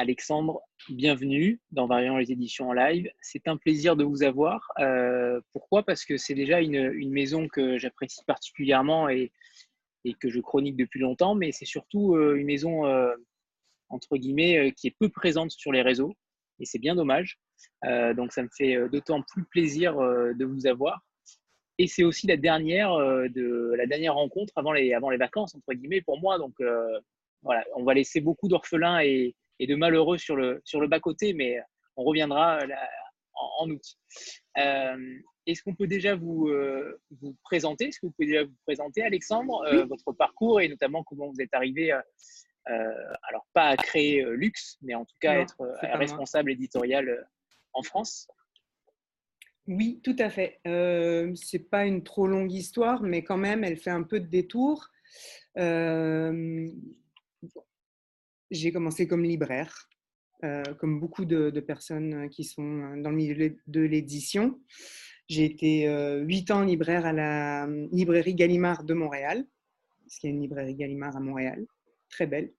Alexandre, bienvenue dans Variant les éditions en live. C'est un plaisir de vous avoir. Euh, pourquoi? Parce que c'est déjà une, maison que j'apprécie particulièrement et, et, que je chronique depuis longtemps, mais c'est surtout euh, une maison, entre guillemets, qui est peu présente sur les réseaux. Et c'est bien dommage. donc ça me fait d'autant plus plaisir de vous avoir. Et c'est aussi la dernière, de, la dernière rencontre avant les, avant les vacances, entre guillemets, pour moi. Donc voilà, on va laisser beaucoup d'orphelins et, de malheureux sur le, sur le bas-côté, mais on reviendra euh, en, août. Euh, est-ce qu'on peut déjà vous, euh, vous présenter? Est-ce que vous pouvez déjà vous présenter, Alexandre, votre parcours et notamment comment vous êtes arrivé, alors pas à créer Luxe, mais en tout cas être responsable éditorial en France? Oui, tout à fait. Ce n'est pas une trop longue histoire, mais quand même, elle fait un peu de détour j'ai commencé comme libraire, euh, comme beaucoup de, personnes qui sont dans le milieu de l'édition. J'ai été euh, huit ans libraire à la hum, librairie Gallimard de Montréal, parce qu'il y a une librairie Gallimard à Montréal, très belle.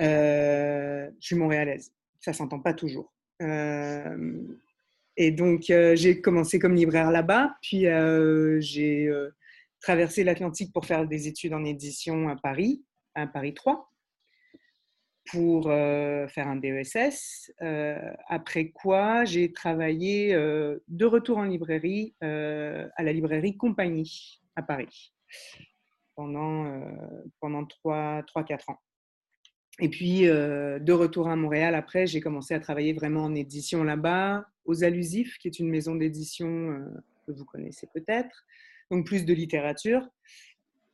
Euh, je suis montréalaise, ça s'entend pas toujours. et donc, j'ai commencé comme libraire là-bas, puis j'ai traversé l'Atlantique pour faire des études en édition à Paris, à Paris 3 pour faire un DESS, après quoi j'ai travaillé de retour en librairie à la librairie Compagnie à Paris pendant, pendant 3-4 ans. Et puis, de retour à Montréal, après, j'ai commencé à travailler vraiment en édition là-bas, aux Allusifs, qui est une maison d'édition que vous connaissez peut-être, donc plus de littérature.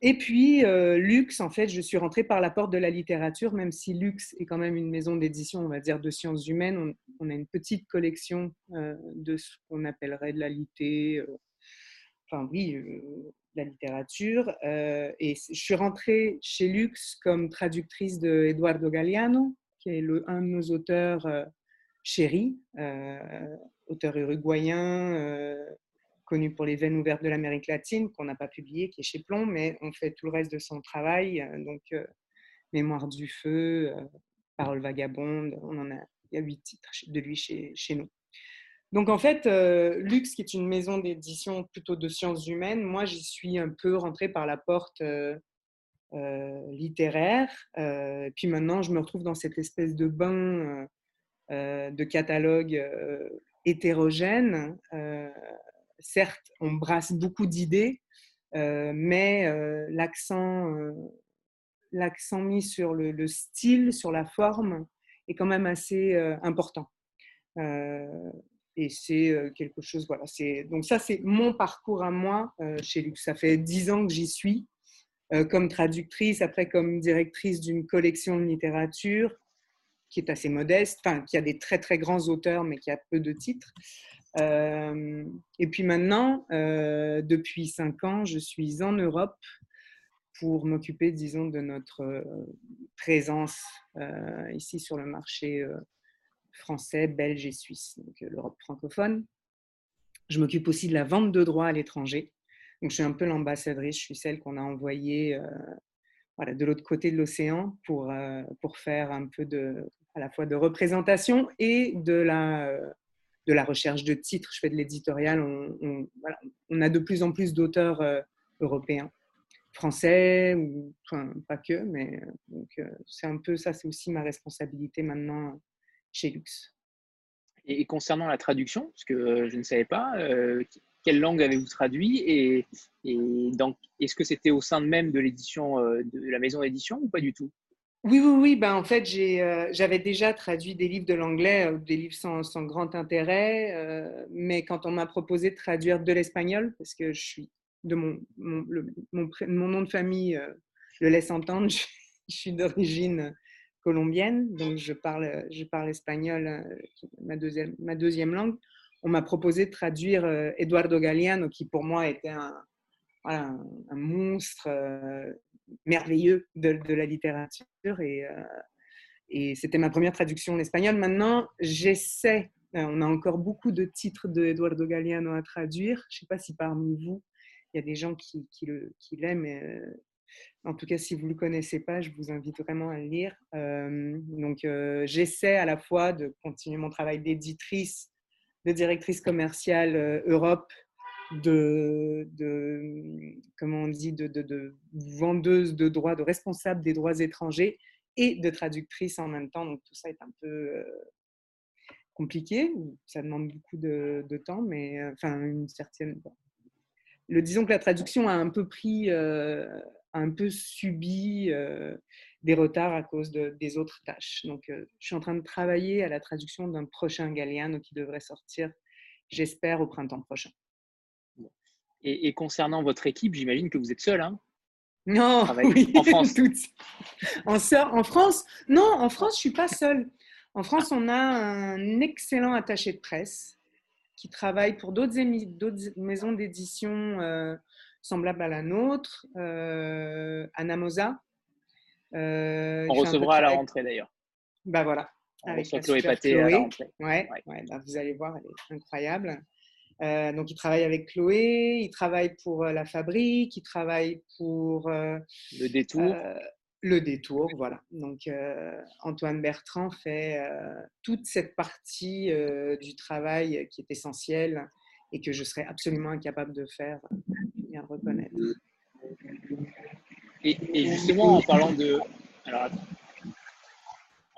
Et puis, euh, Lux, en fait, je suis rentrée par la porte de la littérature, même si Lux est quand même une maison d'édition, on va dire, de sciences humaines. On, a une petite collection euh, de ce qu'on appellerait de la litté, euh, enfin oui, la littérature. et je suis rentrée chez Lux comme traductrice de Eduardo Galeano, qui est le, un de nos auteurs chéris, auteur uruguayen connu pour les veines ouvertes de l'Amérique latine, qu'on n'a pas publié, qui est chez Plomb, mais on fait tout le reste de son travail. Euh, donc, euh, Mémoire du feu, euh, Parole vagabonde, on en a, il y a huit titres de lui chez, chez nous. Donc, en fait, Lux, qui est une maison d'édition plutôt de sciences humaines, moi, j'y suis un peu rentrée par la porte littéraire. puis maintenant, je me retrouve dans cette espèce de bain de catalogue hétérogène certes, on brasse beaucoup d'idées, euh, mais euh, l'accent, euh, l'accent mis sur le, style, sur la forme, est quand même assez important. et c'est quelque chose, voilà. donc ça, c'est mon parcours à moi chez Lux. Ça fait dix ans que j'y suis, comme traductrice, après comme directrice d'une collection de littérature qui est assez modeste, enfin, qui a des très très grands auteurs, mais qui a peu de titres. Euh, et puis maintenant, euh, depuis cinq ans, je suis en Europe pour m'occuper, disons, de notre euh, présence ici sur le marché français, belge et suisse, donc l'Europe francophone. Je m'occupe aussi de la vente de droits à l'étranger. Donc, je suis un peu l'ambassadrice, je suis celle qu'on a envoyée voilà, de l'autre côté de l'océan pour, pour faire un peu de, à la fois de représentation et de la de la recherche de titres, je fais de l'éditorial. On, a de plus en plus d'auteurs euh, européens, français, ou pas que, mais euh, donc euh, c'est un peu ça, c'est aussi ma responsabilité maintenant chez Lux. Et concernant la traduction, parce que je ne savais pas, quelle langue avez-vous traduit et, et est-ce que c'était au sein même de l'édition de la maison d'édition ou pas du tout? Oui, oui, oui. Ben, en fait, euh, j'avais déjà traduit des livres de l'anglais, euh, des livres sans, grand intérêt. Euh, mais quand on m'a proposé de traduire de l'espagnol, parce que je suis de mon, nom de famille le laisse entendre, je, suis d'origine colombienne, donc je parle, je parle espagnol, ma deuxième, ma deuxième langue. On m'a proposé de traduire Eduardo Galeano, qui pour moi était un monstre merveilleux de, la littérature et, euh, et c'était ma première traduction en espagnol. Maintenant, j'essaie, euh, on a encore beaucoup de titres de Eduardo Galeano à traduire. Je ne sais pas si parmi vous, il y a des gens qui, l'aiment. En tout cas, si vous ne le connaissez pas, je vous invite vraiment à le lire. donc, j'essaie à la fois de continuer mon travail d'éditrice, de directrice commerciale Europe, de, de, comment on dit, de, de, de, vendeuse de droits, de responsable des droits étrangers et de traductrice en même temps. Donc, tout ça est un peu compliqué. Ça demande beaucoup de, temps, mais enfin, une certaine. Le, disons que la traduction a un peu pris, a un peu subi des retards à cause des autres tâches. Donc, je suis en train de travailler à la traduction d'un prochain Galliano qui devrait sortir, j'espère, au printemps prochain. Et, concernant votre équipe, j'imagine que vous êtes seul, hein Non, en France. en, en, France, non, en France, je suis pas seule. En France, on a un excellent attaché de presse qui travaille pour d'autres maisons d'édition euh, semblables à la nôtre, euh, Anna Mosa. Euh, on recevra à la rentrée d'ailleurs. Bah voilà. On reçoit Chloé Paté à la rentrée. Ouais, bah, vous allez voir, elle est incroyable. Donc, il travaille avec Chloé, il travaille pour La Fabrique, il travaille pour. le détour. Le détour, voilà. Donc euh, Antoine Bertrand fait euh, toute cette partie euh, du travail qui est essentielle et que je serais absolument incapable de faire, bien le reconnaître. Et, justement, en parlant de. Alors,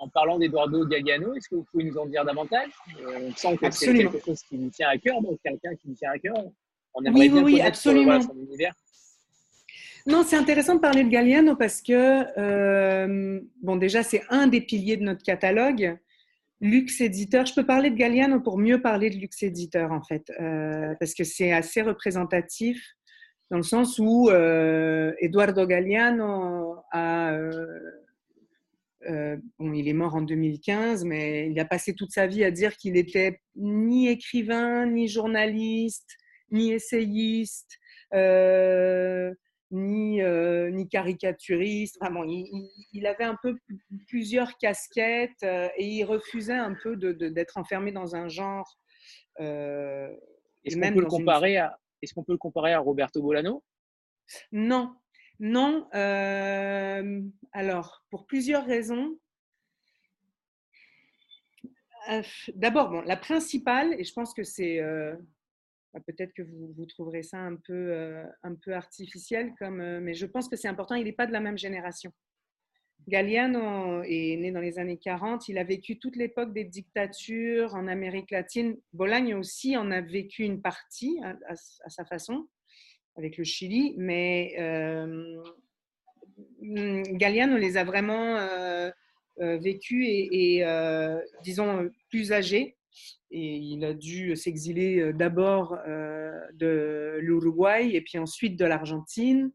en parlant d'Eduardo Gagliano, est-ce que vous pouvez nous en dire davantage? On sent que c'est quelque chose qui nous tient à cœur, donc quelqu'un qui nous tient à cœur. On aimerait oui, bien oui, absolument. son univers. Non, c'est intéressant de parler de Galliano parce que, euh, bon, déjà, c'est un des piliers de notre catalogue. Luxe éditeur, je peux parler de Galliano pour mieux parler de luxe éditeur, en fait, euh, parce que c'est assez représentatif dans le sens où euh, Eduardo Galliano a. bon, il est mort en 2015, mais il a passé toute sa vie à dire qu'il était ni écrivain, ni journaliste, ni essayiste ni, euh, ni caricaturiste. Vraiment, il, avait un peu plusieurs casquettes euh, et il refusait un peu d'être enfermé dans un genre. Euh, est-ce qu'on peut, le comparer à, est qu'on peut le comparer à Roberto Bolano? Non, non. alors, pour plusieurs raisons. D'abord, bon, la principale, et je pense que c'est bah, peut-être que vous, vous, trouverez ça un peu, euh, un peu artificiel, comme, euh, mais je pense que c'est important, il n'est pas de la même génération. Galliano est né dans les années 40, il a vécu toute l'époque des dictatures en Amérique latine. Bolagne aussi en a vécu une partie à, sa façon, avec le Chili, mais euh, Galliano les a vraiment euh, vécus et, et disons, plus âgés et il a dû s'exiler euh, d'abord euh, de l'Uruguay et puis ensuite de l'Argentine.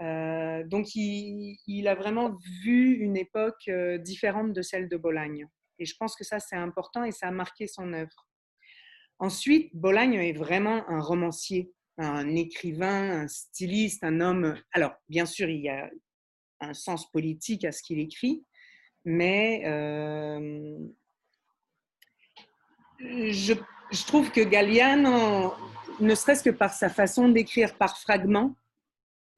Euh, donc il, a vraiment vu une époque différente de celle de Bolagne. Et je pense que ça, c'est important et ça a marqué son œuvre. Ensuite, Bolagne est vraiment un romancier, un écrivain, un styliste, un homme. Alors, bien sûr, il y a un sens politique à ce qu'il écrit, mais je, trouve que Galliano, ne serait-ce que par sa façon d'écrire par fragments,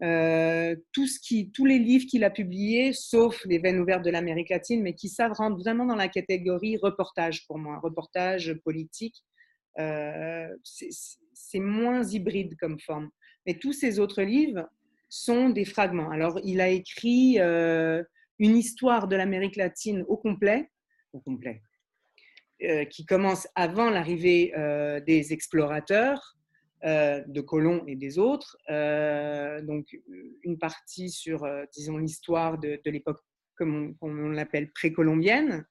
euh, tous les livres qu'il a publiés, sauf les veines ouvertes de l'Amérique latine, mais qui savent rentrer vraiment dans la catégorie reportage pour moi, reportage politique. Euh, c'est moins hybride comme forme. Mais tous ces autres livres sont des fragments. Alors, il a écrit euh, une histoire de l'Amérique latine au complet, au complet, euh, qui commence avant l'arrivée des explorateurs, de Colomb et des autres. donc, une partie sur, disons, l'histoire de, l'époque, comme on, l'appelle, précolombienne,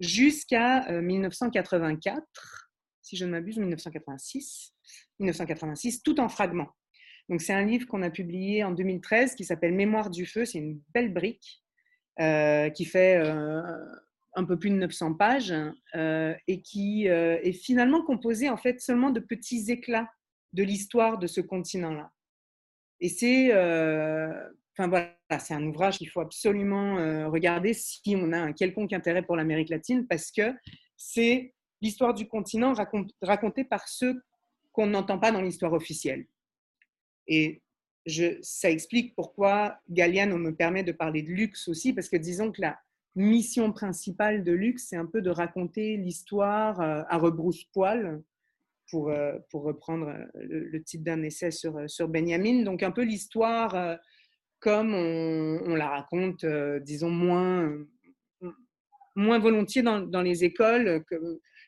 jusqu'à 1984, si je ne m'abuse, 1986, 1986, tout en fragments. Donc, c'est un livre qu'on a publié en 2013 qui s'appelle Mémoire du feu. C'est une belle brique qui fait un peu plus de 900 pages euh, et qui euh, est finalement composé en fait seulement de petits éclats de l'histoire de ce continent-là. Et c'est euh, enfin voilà, c'est un ouvrage qu'il faut absolument regarder si on a un quelconque intérêt pour l'Amérique latine parce que c'est l'histoire du continent racontée par ceux qu'on n'entend pas dans l'histoire officielle. Et je, ça explique pourquoi Galliano me permet de parler de luxe aussi, parce que disons que la mission principale de luxe, c'est un peu de raconter l'histoire euh, à rebrousse-poil, pour, euh, pour reprendre le, titre d'un essai sur, sur Benjamin. Donc un peu l'histoire comme on, la raconte, disons, moins, moins volontiers dans, dans les écoles,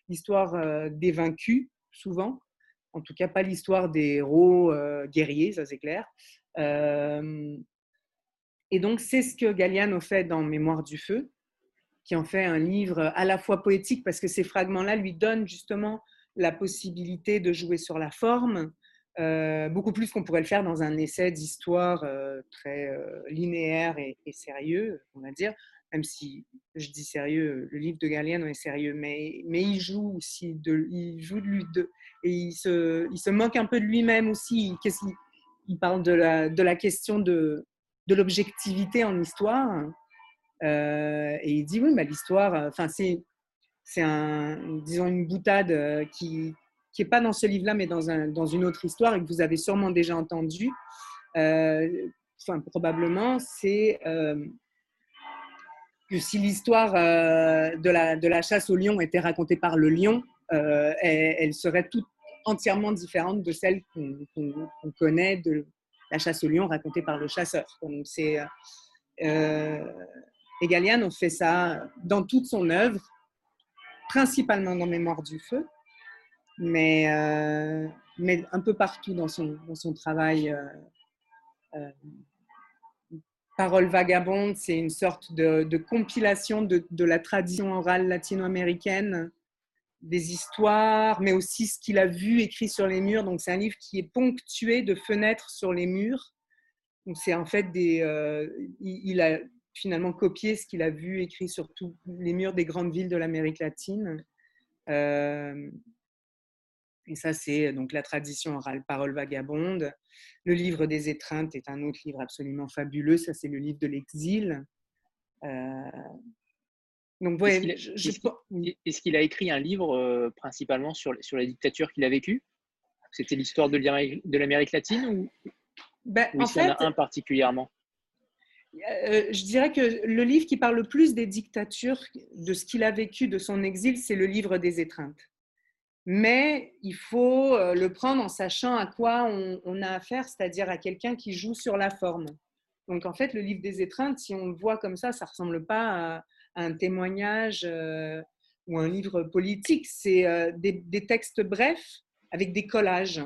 l'histoire des vaincus, souvent en tout cas pas l'histoire des héros euh, guerriers, ça c'est clair. Euh, et donc c'est ce que Galliano fait dans Mémoire du feu, qui en fait un livre à la fois poétique parce que ces fragments-là lui donnent justement la possibilité de jouer sur la forme, euh, beaucoup plus qu'on pourrait le faire dans un essai d'histoire très linéaire et, sérieux, on va dire même si je dis sérieux, le livre de Galliano est sérieux, mais, mais il joue aussi, de, il joue de lui, de, et il se, il se moque un peu de lui-même aussi. Qu'il il parle de la, de la question de, de l'objectivité en histoire, euh, et il dit oui, l'histoire, enfin c'est, c'est un, disons une boutade euh, qui qui pas dans ce livre-là, mais dans, un, dans une autre histoire et que vous avez sûrement déjà entendu. Euh, enfin, probablement, c'est que si l'histoire euh, de, la, chasse au lion était racontée par le lion, euh, elle, serait toute entièrement différente de celle qu'on connaît de la chasse au lion racontée par le chasseur. Donc c'est euh, on fait ça dans toute son œuvre, principalement dans Mémoire du feu, mais, euh, un peu partout dans son travail Parole vagabonde, c'est une sorte de, compilation de, la tradition orale latino-américaine, des histoires, mais aussi ce qu'il a vu écrit sur les murs. Donc c'est un livre qui est ponctué de fenêtres sur les murs. Donc c'est en fait des, euh, il, a finalement copié ce qu'il a vu écrit sur tous les murs des grandes villes de l'Amérique latine. Euh, et ça, c'est donc la tradition orale, parole vagabonde. Le livre des étreintes est un autre livre absolument fabuleux. Ça, c'est le livre de l'exil. Euh, donc, Est-ce qu'il a écrit un livre euh, principalement sur, sur la dictature qu'il a vécue? C'était l'histoire de l'Amérique latine ou, ben, en fait, y en a un particulièrement? Euh, je dirais que le livre qui parle le plus des dictatures, de ce qu'il a vécu de son exil, c'est le livre des étreintes mais il faut euh, le prendre en sachant à quoi on, a affaire, c'est-à-dire à, quelqu'un qui joue sur la forme. Donc en fait, le livre des étreintes, si on le voit comme ça, ça ne ressemble pas à, un témoignage euh, ou un livre politique, c'est euh, des, textes brefs avec des collages.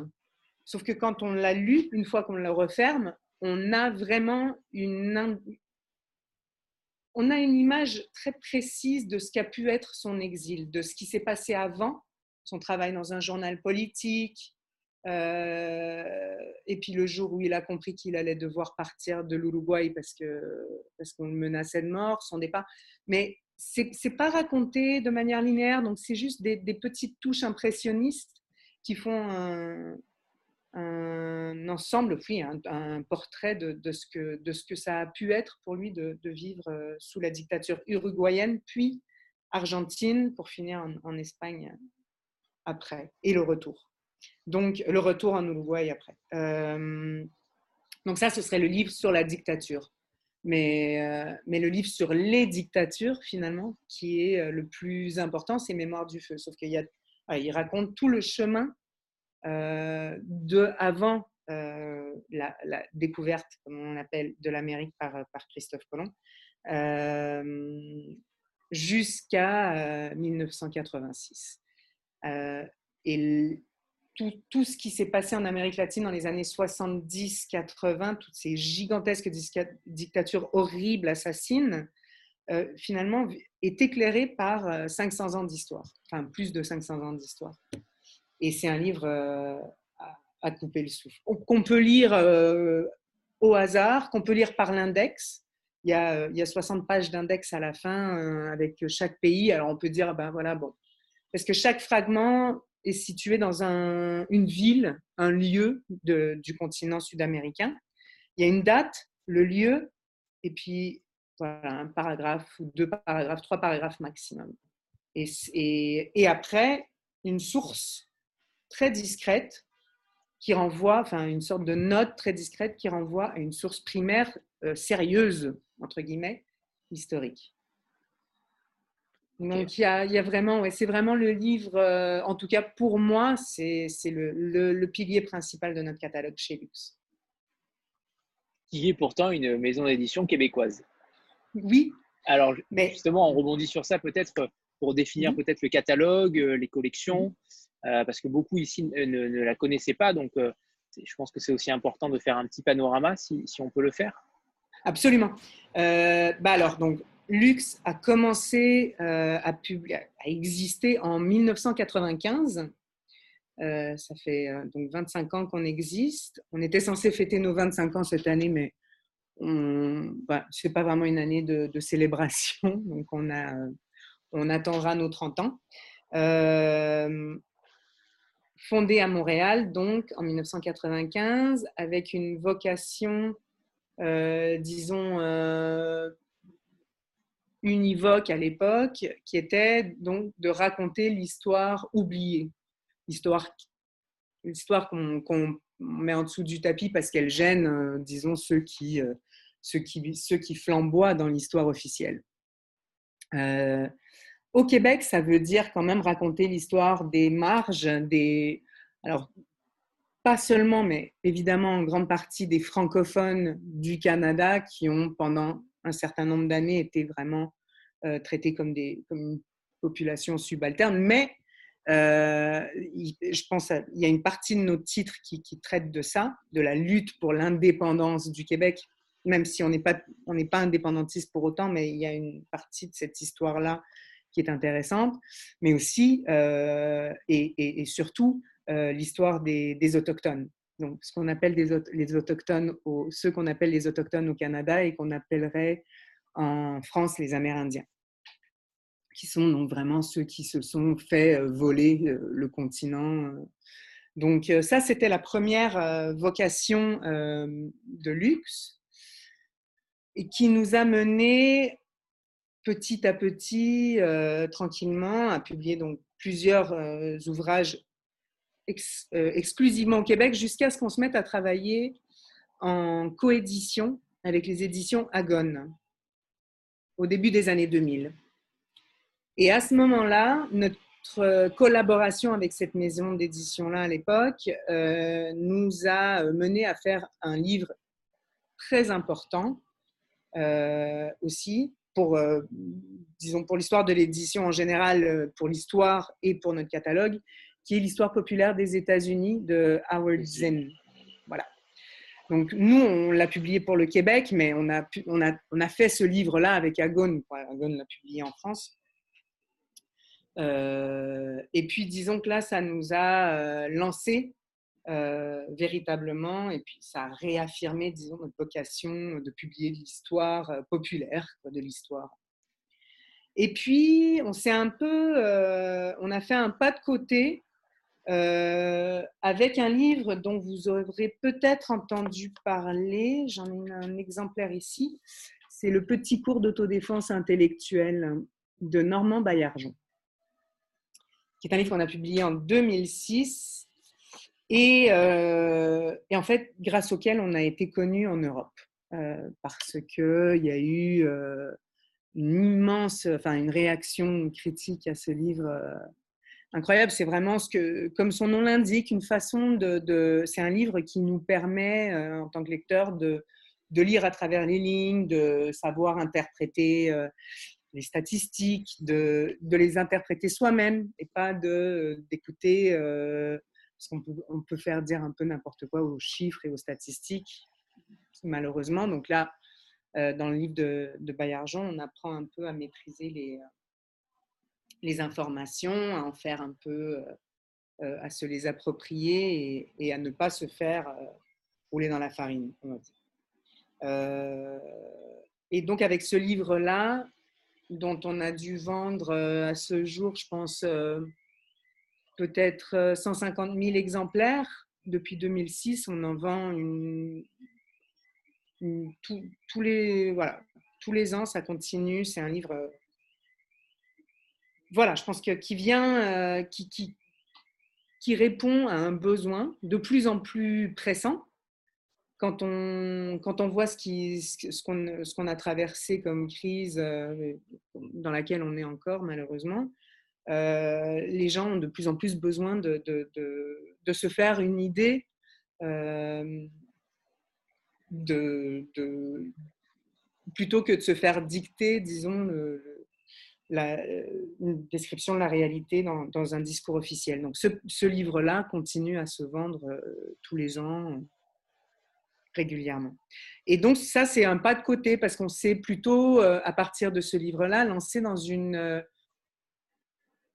Sauf que quand on l'a lu, une fois qu'on le referme, on a vraiment une, on a une image très précise de ce qu'a pu être son exil, de ce qui s'est passé avant son travail dans un journal politique. Euh, et puis le jour où il a compris qu'il allait devoir partir de l'Uruguay parce que parce qu'on le menaçait de mort, son départ. Mais c'est n'est pas raconté de manière linéaire, donc c'est juste des, petites touches impressionnistes qui font un, ensemble, oui, un, portrait de, de, ce que, de ce que ça a pu être pour lui de, vivre euh, sous la dictature uruguayenne, puis argentine, pour finir en Espagne après et le retour. Donc, le retour en Uruguay après. Euh, donc, ça, ce serait le livre sur la dictature. Mais, euh, mais le livre sur les dictatures, finalement, qui est euh, le plus important, c'est Mémoire du feu. Sauf qu'il il raconte tout le chemin de avant la, découverte, comme on appelle, de l'Amérique par, par Christophe Colomb, jusqu'à 1986. Euh, et tout, ce qui s'est passé en Amérique latine dans les années 70-80, toutes ces gigantesques dictatures horribles, assassines, euh, finalement, est éclairé par 500 euh, ans d'histoire, enfin plus de 500 ans d'histoire. Et c'est un livre à, couper le souffle, qu'on peut lire au hasard, qu'on peut lire par l'index. Il il y a 60 pages d'index à la fin avec chaque pays. Alors on peut dire, ben voilà, bon, parce que chaque fragment est situé dans une ville, un lieu du continent sud-américain. Il y a une date, le lieu, et puis voilà, un paragraphe ou deux paragraphes, trois paragraphes maximum. Et, et, après, une source très discrète qui renvoie, enfin une sorte de note très discrète qui renvoie à une source primaire sérieuse, entre guillemets, historique. Donc, il y, a, vraiment, ouais, c'est vraiment le livre, euh, en tout cas pour moi, c'est le, le, pilier principal de notre catalogue chez Lux. Qui est pourtant une maison d'édition québécoise. Oui. Alors, mais... justement, on rebondit sur ça peut-être pour définir peut-être le catalogue, euh, les collections, euh, parce que beaucoup ici ne, la connaissaient pas. Donc, je pense que c'est aussi important de faire un petit panorama si, si on peut le faire. Absolument. bah alors, donc, Lux a commencé euh, à, exister en 1995. Euh, ça fait euh, donc 25 ans qu'on existe. On était censé fêter nos 25 ans cette année, mais bah, ce n'est pas vraiment une année de, célébration. Donc, on, on attendra nos 30 ans. fondé à Montréal, donc en 1995, avec une vocation, disons, univoque à l'époque, qui était donc de raconter l'histoire oubliée, l'histoire, qu'on, met en dessous du tapis parce qu'elle gêne, euh, disons, ceux qui, euh, ceux qui, ceux qui flamboient dans l'histoire officielle. Euh, au Québec, ça veut dire quand même raconter l'histoire des marges, des, alors pas seulement, mais évidemment en grande partie des francophones du Canada qui ont pendant un certain nombre d'années étaient vraiment euh, traités comme, des, comme une population subalterne. Mais euh, je pense qu'il y a une partie de nos titres qui, traite de ça, de la lutte pour l'indépendance du Québec, même si on n'est pas, pas indépendantiste pour autant, mais il y a une partie de cette histoire-là qui est intéressante, mais aussi euh, et, surtout l'histoire des, des, autochtones. Ce qu'on appelle les autochtones, au, ceux qu'on appelle les autochtones au Canada et qu'on appellerait en France les Amérindiens, qui sont donc vraiment ceux qui se sont fait euh, voler euh, le continent. Euh. Donc ça, c'était la première vocation de luxe et qui nous a mené petit à petit, tranquillement, à publier donc plusieurs ouvrages exclusivement au Québec jusqu'à ce qu'on se mette à travailler en coédition avec les éditions Agone au début des années 2000. Et à ce moment-là, notre collaboration avec cette maison d'édition-là à l'époque euh, nous a mené à faire un livre très important euh, aussi pour, euh, disons, pour l'histoire de l'édition en général, pour l'histoire et pour notre catalogue, qui est l'histoire populaire des États-Unis de Howard Zinn. Voilà. Donc, nous, on l'a publié pour le Québec, mais on a, on a, on a fait ce livre-là avec Agone. Agone l'a publié en France. Euh, et puis, disons que là, ça nous a euh, lancé euh, véritablement, et puis ça a réaffirmé, disons, notre vocation de publier de l'histoire populaire, de l'histoire. Et puis, on s'est un peu, on a fait un pas de côté euh, avec un livre dont vous aurez peut-être entendu parler. J'en ai un exemplaire ici. C'est le petit cours d'autodéfense intellectuelle de Normand Baillargeon, qui est un livre qu'on a publié en 2006 et, euh, et, en fait grâce auquel on a été connu en Europe euh, parce qu'il y a eu une immense, enfin une réaction critique à ce livre incroyable. C'est vraiment ce que, comme son nom l'indique, une façon de. c'est un livre qui nous permet, euh, en tant que lecteur, de, lire à travers les lignes, de savoir interpréter euh, les statistiques, de, les interpréter soi-même et pas d'écouter. Euh, qu'on peut, on peut faire dire un peu n'importe quoi aux chiffres et aux statistiques, malheureusement. Donc là, dans le livre de, de on apprend un peu à maîtriser les les informations, à en faire un peu, euh, euh, à se les approprier et, à ne pas se faire euh, rouler dans la farine, et donc avec ce livre-là, dont on a dû vendre à ce jour, je pense, peut-être 150 000 exemplaires. Depuis 2006, on en vend les, voilà, tous les ans, ça continue. C'est un livre voilà, je pense que qui vient, euh, qui, répond à un besoin de plus en plus pressant. Quand on, voit ce qu'on a traversé comme crise euh, dans laquelle on est encore malheureusement, euh, les gens ont de plus en plus besoin de, se faire une idée de, plutôt que de se faire dicter, disons, la, une description de la réalité dans, un discours officiel. Donc ce, livre-là continue à se vendre tous les ans régulièrement. Et donc ça, c'est un pas de côté parce qu'on s'est plutôt, euh, à partir de ce livre-là, lancé dans une, euh,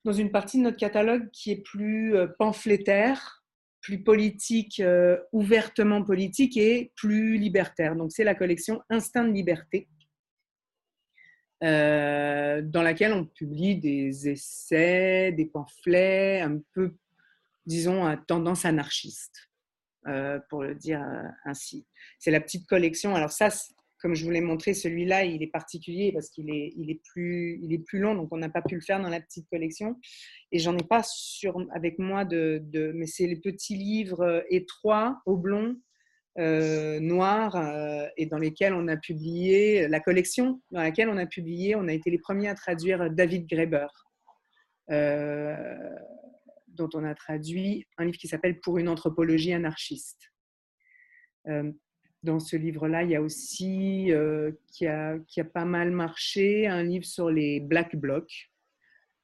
dans une partie de notre catalogue qui est plus euh, pamphlétaire, plus politique, ouvertement politique et plus libertaire. Donc c'est la collection Instinct de liberté. Dans laquelle on publie des essais, des pamphlets un peu, disons, à tendance anarchiste. Euh, pour le dire euh, ainsi. C'est la petite collection. Alors ça, comme je vous l'ai montré, celui-là, il est particulier parce qu'il est, il est, plus, il est plus long, donc on n'a pas pu le faire dans la petite collection. Et j'en ai pas avec moi de, mais c'est les petits livres euh, étroits, oblongs, euh, noirs, et dans lesquels on a publié, la collection dans laquelle on a publié, on a été les premiers à traduire David Graeber. Euh, dont on a traduit un livre qui s'appelle Pour une anthropologie anarchiste. Euh, dans ce livre-là, il y a aussi, euh, qui, a, qui, a, pas mal marché, un livre sur les Black Blocs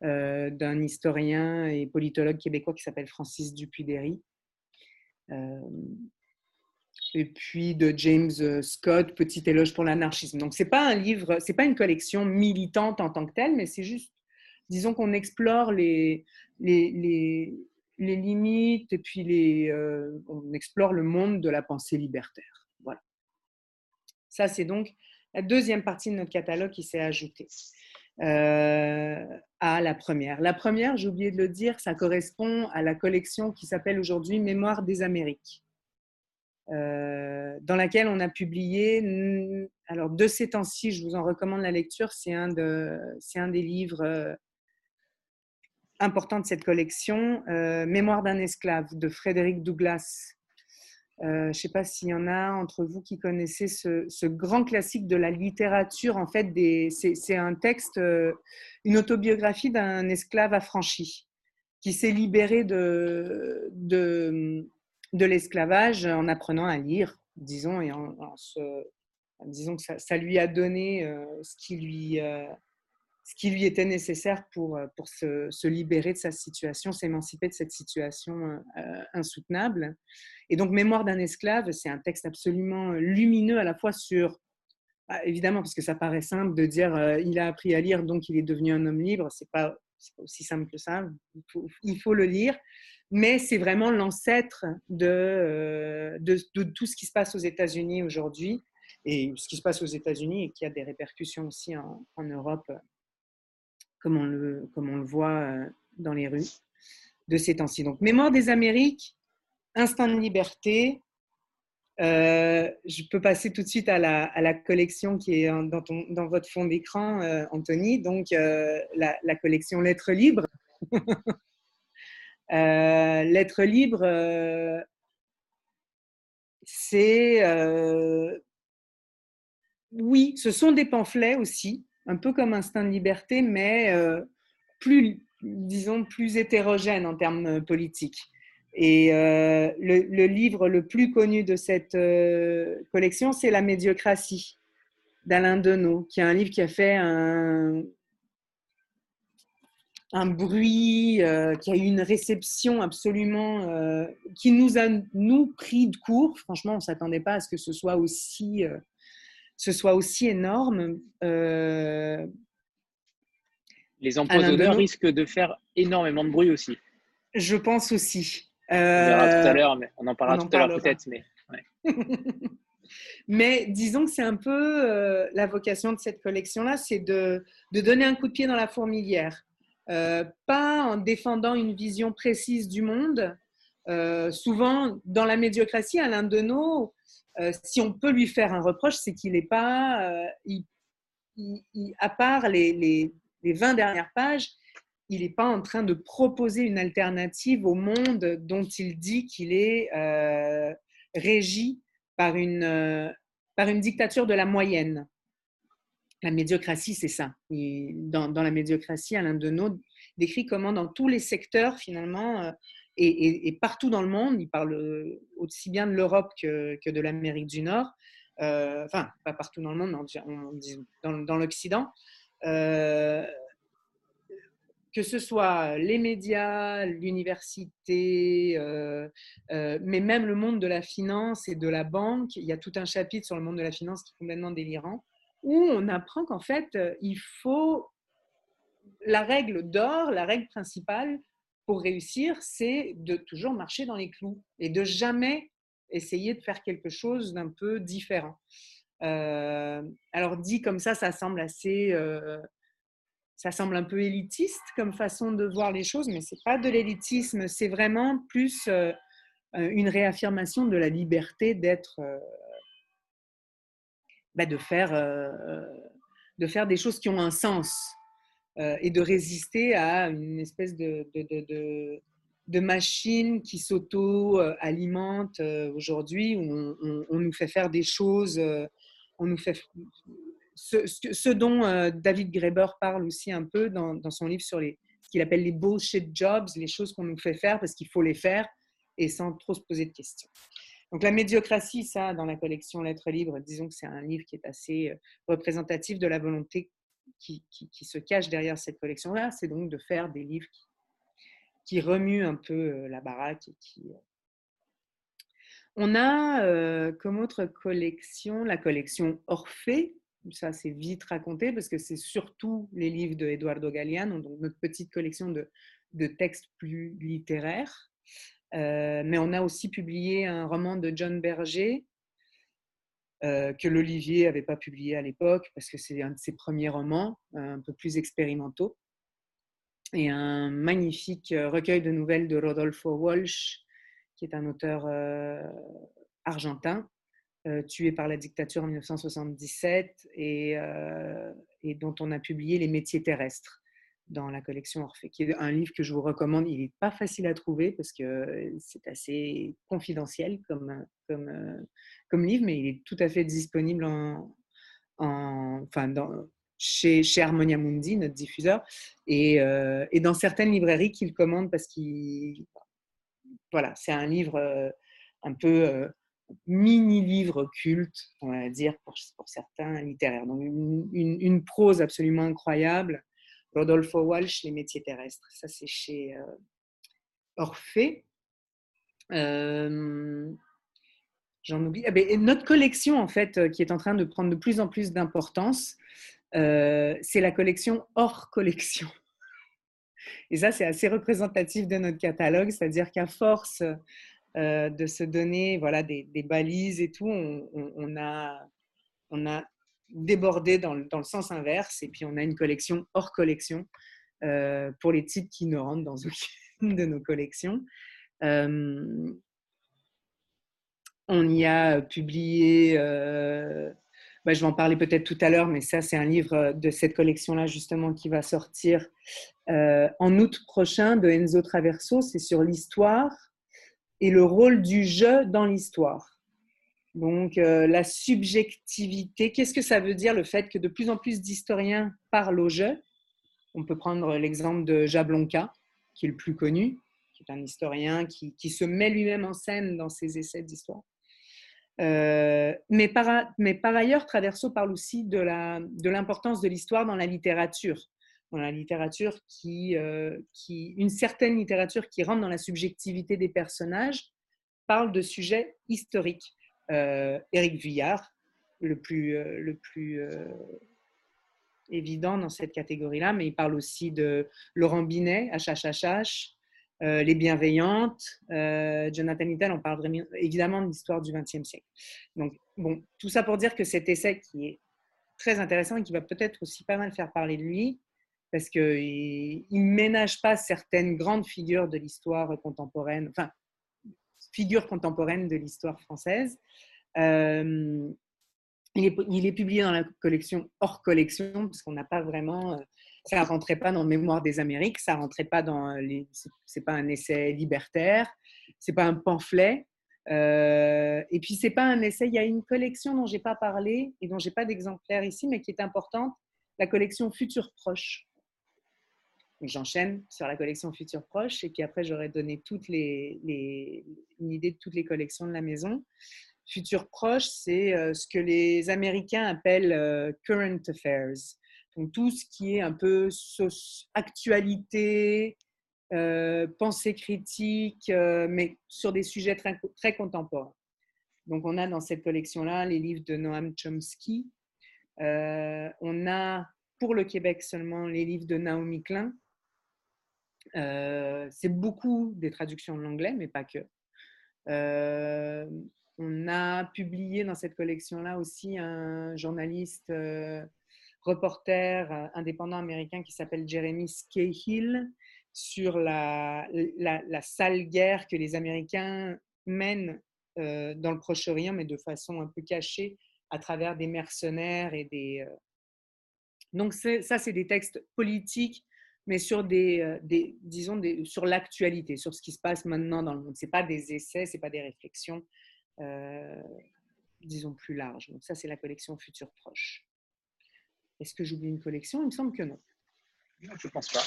euh, d'un historien et politologue québécois qui s'appelle Francis Dupuy-Derry. Et puis de James Scott, Petit éloge pour l'anarchisme. Donc c'est pas un livre, c'est pas une collection militante en tant que telle, mais c'est juste disons qu'on explore les, les, les, limites et puis les, euh, on explore le monde de la pensée libertaire. Voilà. Ça, c'est donc la deuxième partie de notre catalogue qui s'est ajoutée euh, à la première. La première, j'ai oublié de le dire, ça correspond à la collection qui s'appelle aujourd'hui Mémoire des Amériques. Euh, dans laquelle on a publié, alors de ces temps-ci, je vous en recommande la lecture, c'est un, de, un des livres important de cette collection, euh, Mémoire d'un esclave de Frédéric Douglas. Euh, je ne sais pas s'il y en a entre vous qui connaissez ce, grand classique de la littérature. En fait, c'est un texte, euh, une autobiographie d'un esclave affranchi qui s'est libéré de, de l'esclavage en apprenant à lire, disons, et en, disons que ça, lui a donné ce qui lui ce qui lui était nécessaire pour, euh, pour se, se libérer de sa situation, s'émanciper de cette situation euh, euh, insoutenable. Et donc, Mémoire d'un esclave, c'est un texte absolument lumineux à la fois sur, ah, évidemment, parce que ça paraît simple de dire il a appris à lire, donc il est devenu un homme libre. C'est pas, pas aussi simple que ça. Il faut le lire. Mais c'est vraiment l'ancêtre de, de, tout ce qui se passe aux États-Unis aujourd'hui et ce qui se passe aux États-Unis et qui a des répercussions aussi en, Europe comme on le, voit euh, dans les rues de ces temps-ci. Donc, Mémoire des Amériques, Instinct de liberté. Euh, je peux passer tout de suite à la, collection qui est dans, votre fond d'écran, euh, Anthony. Donc, la, la, collection Lettres libres. Lettres libres, c'est. oui, ce sont des pamphlets aussi un peu comme Instinct de liberté, mais euh, plus, disons, plus hétérogène en termes euh, politiques. Et euh, le, livre le plus connu de cette collection, c'est La médiocratie d'Alain Deneau, qui est un livre qui a fait un, un bruit, qui a eu une réception absolument, qui nous a, nous, pris de court. Franchement, on ne s'attendait pas à ce que ce soit aussi ce soit aussi énorme. Euh, les empoisonneurs risquent de faire énormément de bruit aussi. Je pense aussi. On verra tout à euh, l'heure, mais on en parlera tout à l'heure peut-être. Mais, mais disons que c'est un peu euh, la vocation de cette collection-là, c'est de, de, donner un coup de pied dans la fourmilière. Pas en défendant une vision précise du monde. souvent, dans la médiocratie, Alain Deneau euh, si on peut lui faire un reproche, c'est qu'il n'est pas, euh, à part les, les, 20 dernières pages, il n'est pas en train de proposer une alternative au monde dont il dit qu'il est euh, régi par une, euh, par une dictature de la moyenne. La médiocratie, c'est ça. dans, la médiocratie, Alain Deneau décrit comment dans tous les secteurs, finalement, euh, et, partout dans le monde, il parle aussi bien de l'Europe que, de l'Amérique du Nord, enfin, pas partout dans le monde, mais dans, l'Occident, que ce soit les médias, l'université, euh, euh, mais même le monde de la finance et de la banque, il y a tout un chapitre sur le monde de la finance qui est complètement délirant, où on apprend qu'en fait, euh, il faut la règle d'or, la règle principale pour réussir, c'est de toujours marcher dans les clous et de jamais essayer de faire quelque chose d'un peu différent. alors dit comme ça, ça semble assez ça semble un peu élitiste comme façon de voir les choses, mais c'est pas de l'élitisme, c'est vraiment plus euh, euh, une réaffirmation de la liberté d'être, euh, bah, de faire, de faire des choses qui ont un sens et de résister à une espèce de, de, de, machine qui s'auto-alimente aujourd'hui, où on, nous fait faire des choses, on nous fait ce, dont euh, David Graeber parle aussi un peu dans, son livre sur les, ce qu'il appelle les bullshit jobs, les choses qu'on nous fait faire parce qu'il faut les faire et sans trop se poser de questions. Donc la médiocratie, ça, dans la collection Lettres libres, disons que c'est un livre qui est assez euh, représentatif de la volonté qui, se cache derrière cette collection-là, c'est donc de faire des livres qui, remuent un peu euh, la baraque qui... On a comme autre collection la collection Orphée, ça c'est vite raconté parce que c'est surtout les livres de Eduardo Galeano, donc notre petite collection de textes plus littéraires. Euh, mais on a aussi publié un roman de John Berger euh, que l'Olivier n'avait pas publié à l'époque parce que c'est un de ses premiers romans, un peu plus expérimentaux. Et un magnifique recueil de nouvelles de Rodolfo Walsh, qui est un auteur euh, argentin, euh, tué par la dictature en 1977 et, euh, et, dont on a publié Les métiers terrestres dans la collection Orphée, qui est un livre que je vous recommande. Il n'est pas facile à trouver parce que c'est assez confidentiel comme, comme, euh, comme livre, mais il est tout à fait disponible en, enfin dans, chez, chez, Harmonia Mundi, notre diffuseur, et, et dans certaines librairies qu'il commande parce qu'il. Voilà, c'est un livre un peu mini-livre culte, on va dire, pour, certains littéraires. Donc, une, prose absolument incroyable. Rodolfo Walsh, Les métiers terrestres. Ça, c'est chez euh, Orphée. Euh, j'en oublie. Ah, ben, notre collection, en fait, euh, qui est en train de prendre de plus en plus d'importance, c'est la collection hors collection. Et ça, c'est assez représentatif de notre catalogue, c'est-à-dire qu'à force de se donner voilà, des, balises et tout, on, a, on a débordé dans le, sens inverse et puis on a une collection hors collection euh, pour les titres qui ne rentrent dans aucune de nos collections. Euh, on y a publié, bah, je vais en parler peut-être tout à l'heure, mais ça c'est un livre de cette collection-là justement qui va sortir en août prochain de Enzo Traverso, c'est sur l'histoire et le rôle du jeu dans l'histoire. Donc euh, la subjectivité, qu'est-ce que ça veut dire le fait que de plus en plus d'historiens parlent au jeu? On peut prendre l'exemple de Jablonka, qui est le plus connu, qui est un historien qui, se met lui-même en scène dans ses essais d'histoire. Euh, mais, par, ailleurs, Traverso parle aussi de l'importance de l'histoire dans la littérature dans la littérature euh, qui, une certaine littérature qui rentre dans la subjectivité des personnages, parle de sujets historiques. Euh, Éric Vuillard, le plus, euh, le plus euh, évident dans cette catégorie-là, mais il parle aussi de Laurent Binet, HHHH, Les Bienveillantes, Jonathan Little, on parle vraiment, évidemment de l'histoire du XXe siècle. Donc, bon, tout ça pour dire que cet essai qui est très intéressant et qui va peut-être aussi pas mal faire parler de lui, parce qu'il ne ménage pas certaines grandes figures de l'histoire contemporaine, enfin, figures contemporaines de l'histoire française. Euh, il, est, publié dans la collection hors collection, parce qu'on n'a pas vraiment euh, Ça rentrait pas dans Mémoire des Amériques, ça rentrait pas dans les. C'est pas un essai libertaire, c'est pas un pamphlet. Euh, et puis c'est pas un essai. Il y a une collection dont j'ai pas parlé et dont j'ai pas d'exemplaire ici, mais qui est importante, la collection Futur Proche. J'enchaîne sur la collection Futur Proche et puis après j'aurais donné une idée de toutes les collections de la maison. Futur Proche, c'est euh, ce que les Américains appellent euh, current affairs. Donc tout ce qui est un peu actualité, euh, pensée critique, mais sur des sujets très, contemporains. Donc on a dans cette collection-là les livres de Noam Chomsky. on a pour le Québec seulement les livres de Naomi Klein. C'est beaucoup des traductions de l'anglais, mais pas que. On a publié dans cette collection-là aussi un journaliste euh, reporter euh, indépendant américain qui s'appelle Jeremy Scahill sur la, sale guerre que les Américains mènent euh, dans le Proche-Orient, mais de façon un peu cachée à travers des mercenaires et des. Donc ça, c'est des textes politiques, mais sur des, disons sur l'actualité, sur ce qui se passe maintenant dans le monde. C'est pas des essais, c'est pas des réflexions, euh, disons, plus large. Donc ça, c'est la collection Futur Proche. Est-ce que j'oublie une collection? Il me semble que non. Non, je ne pense pas.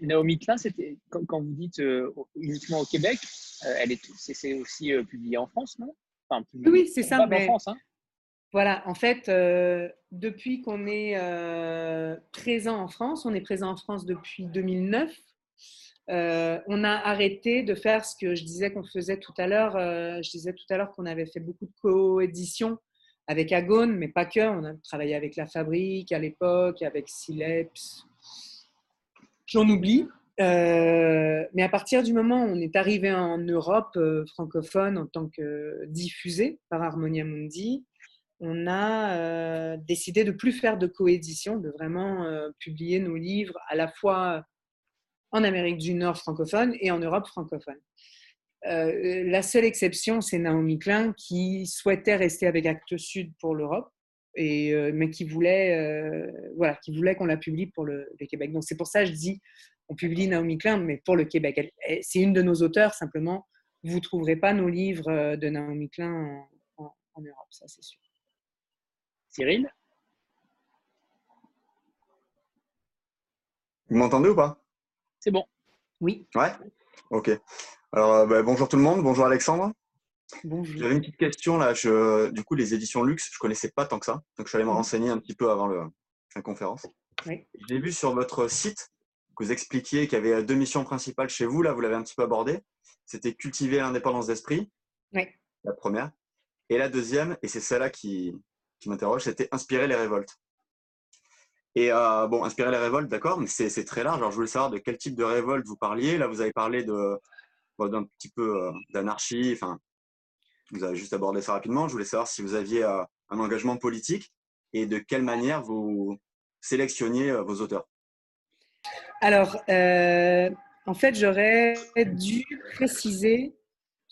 Naomi Klein, c'était quand, vous dites euh, uniquement au Québec, euh, elle est, c'est, aussi publié en France, non? Oui, c'est ça. Mais... En France, hein. Voilà, en fait, depuis qu'on est présent en France, on est présent en France depuis 2009. Euh, on a arrêté de faire ce que je disais qu'on faisait tout à l'heure. Euh, je disais tout à l'heure qu'on avait fait beaucoup de coéditions avec Agone, mais pas que. On a travaillé avec La Fabrique à l'époque, avec Sileps. J'en oublie. Euh, mais à partir du moment où on est arrivé en Europe francophone en tant que diffusé par Harmonia Mundi, on a décidé de plus faire de coédition, de vraiment publier nos livres à la fois en Amérique du Nord francophone et en Europe francophone. Euh, la seule exception, c'est Naomi Klein qui souhaitait rester avec Actes Sud pour l'Europe, euh, mais qui voulait, euh, voilà, qui voulait qu'on la publie pour le, Québec. Donc c'est pour ça que je dis, on publie Naomi Klein, mais pour le Québec. C'est une de nos auteurs, simplement, vous ne trouverez pas nos livres de Naomi Klein en Europe, ça c'est sûr. Cyril Vous m'entendez ou pas? C'est bon. Oui. Ouais. Ok. Alors, euh, bah, bonjour tout le monde. Bonjour Alexandre. Bonjour. J'avais une petite question là. Je, du coup, les éditions Luxe, je connaissais pas tant que ça. Donc, je suis allé me renseigner un petit peu avant le, la conférence. Oui. J'ai vu sur votre site que vous expliquiez qu'il y avait deux missions principales chez vous. Là, vous l'avez un petit peu abordé. C'était cultiver l'indépendance d'esprit. Oui. La première. Et la deuxième, et c'est celle-là qui, qui m'interroge, c'était inspirer les révoltes. Et euh, bon, inspirer les révoltes, d'accord, mais c'est très large. Alors, je voulais savoir de quel type de révolte vous parliez. Là, vous avez parlé d'un petit peu euh, d'anarchie. Enfin, vous avez juste abordé ça rapidement. Je voulais savoir si vous aviez euh, un engagement politique et de quelle manière vous sélectionniez vos auteurs. Alors, en fait, j'aurais dû préciser,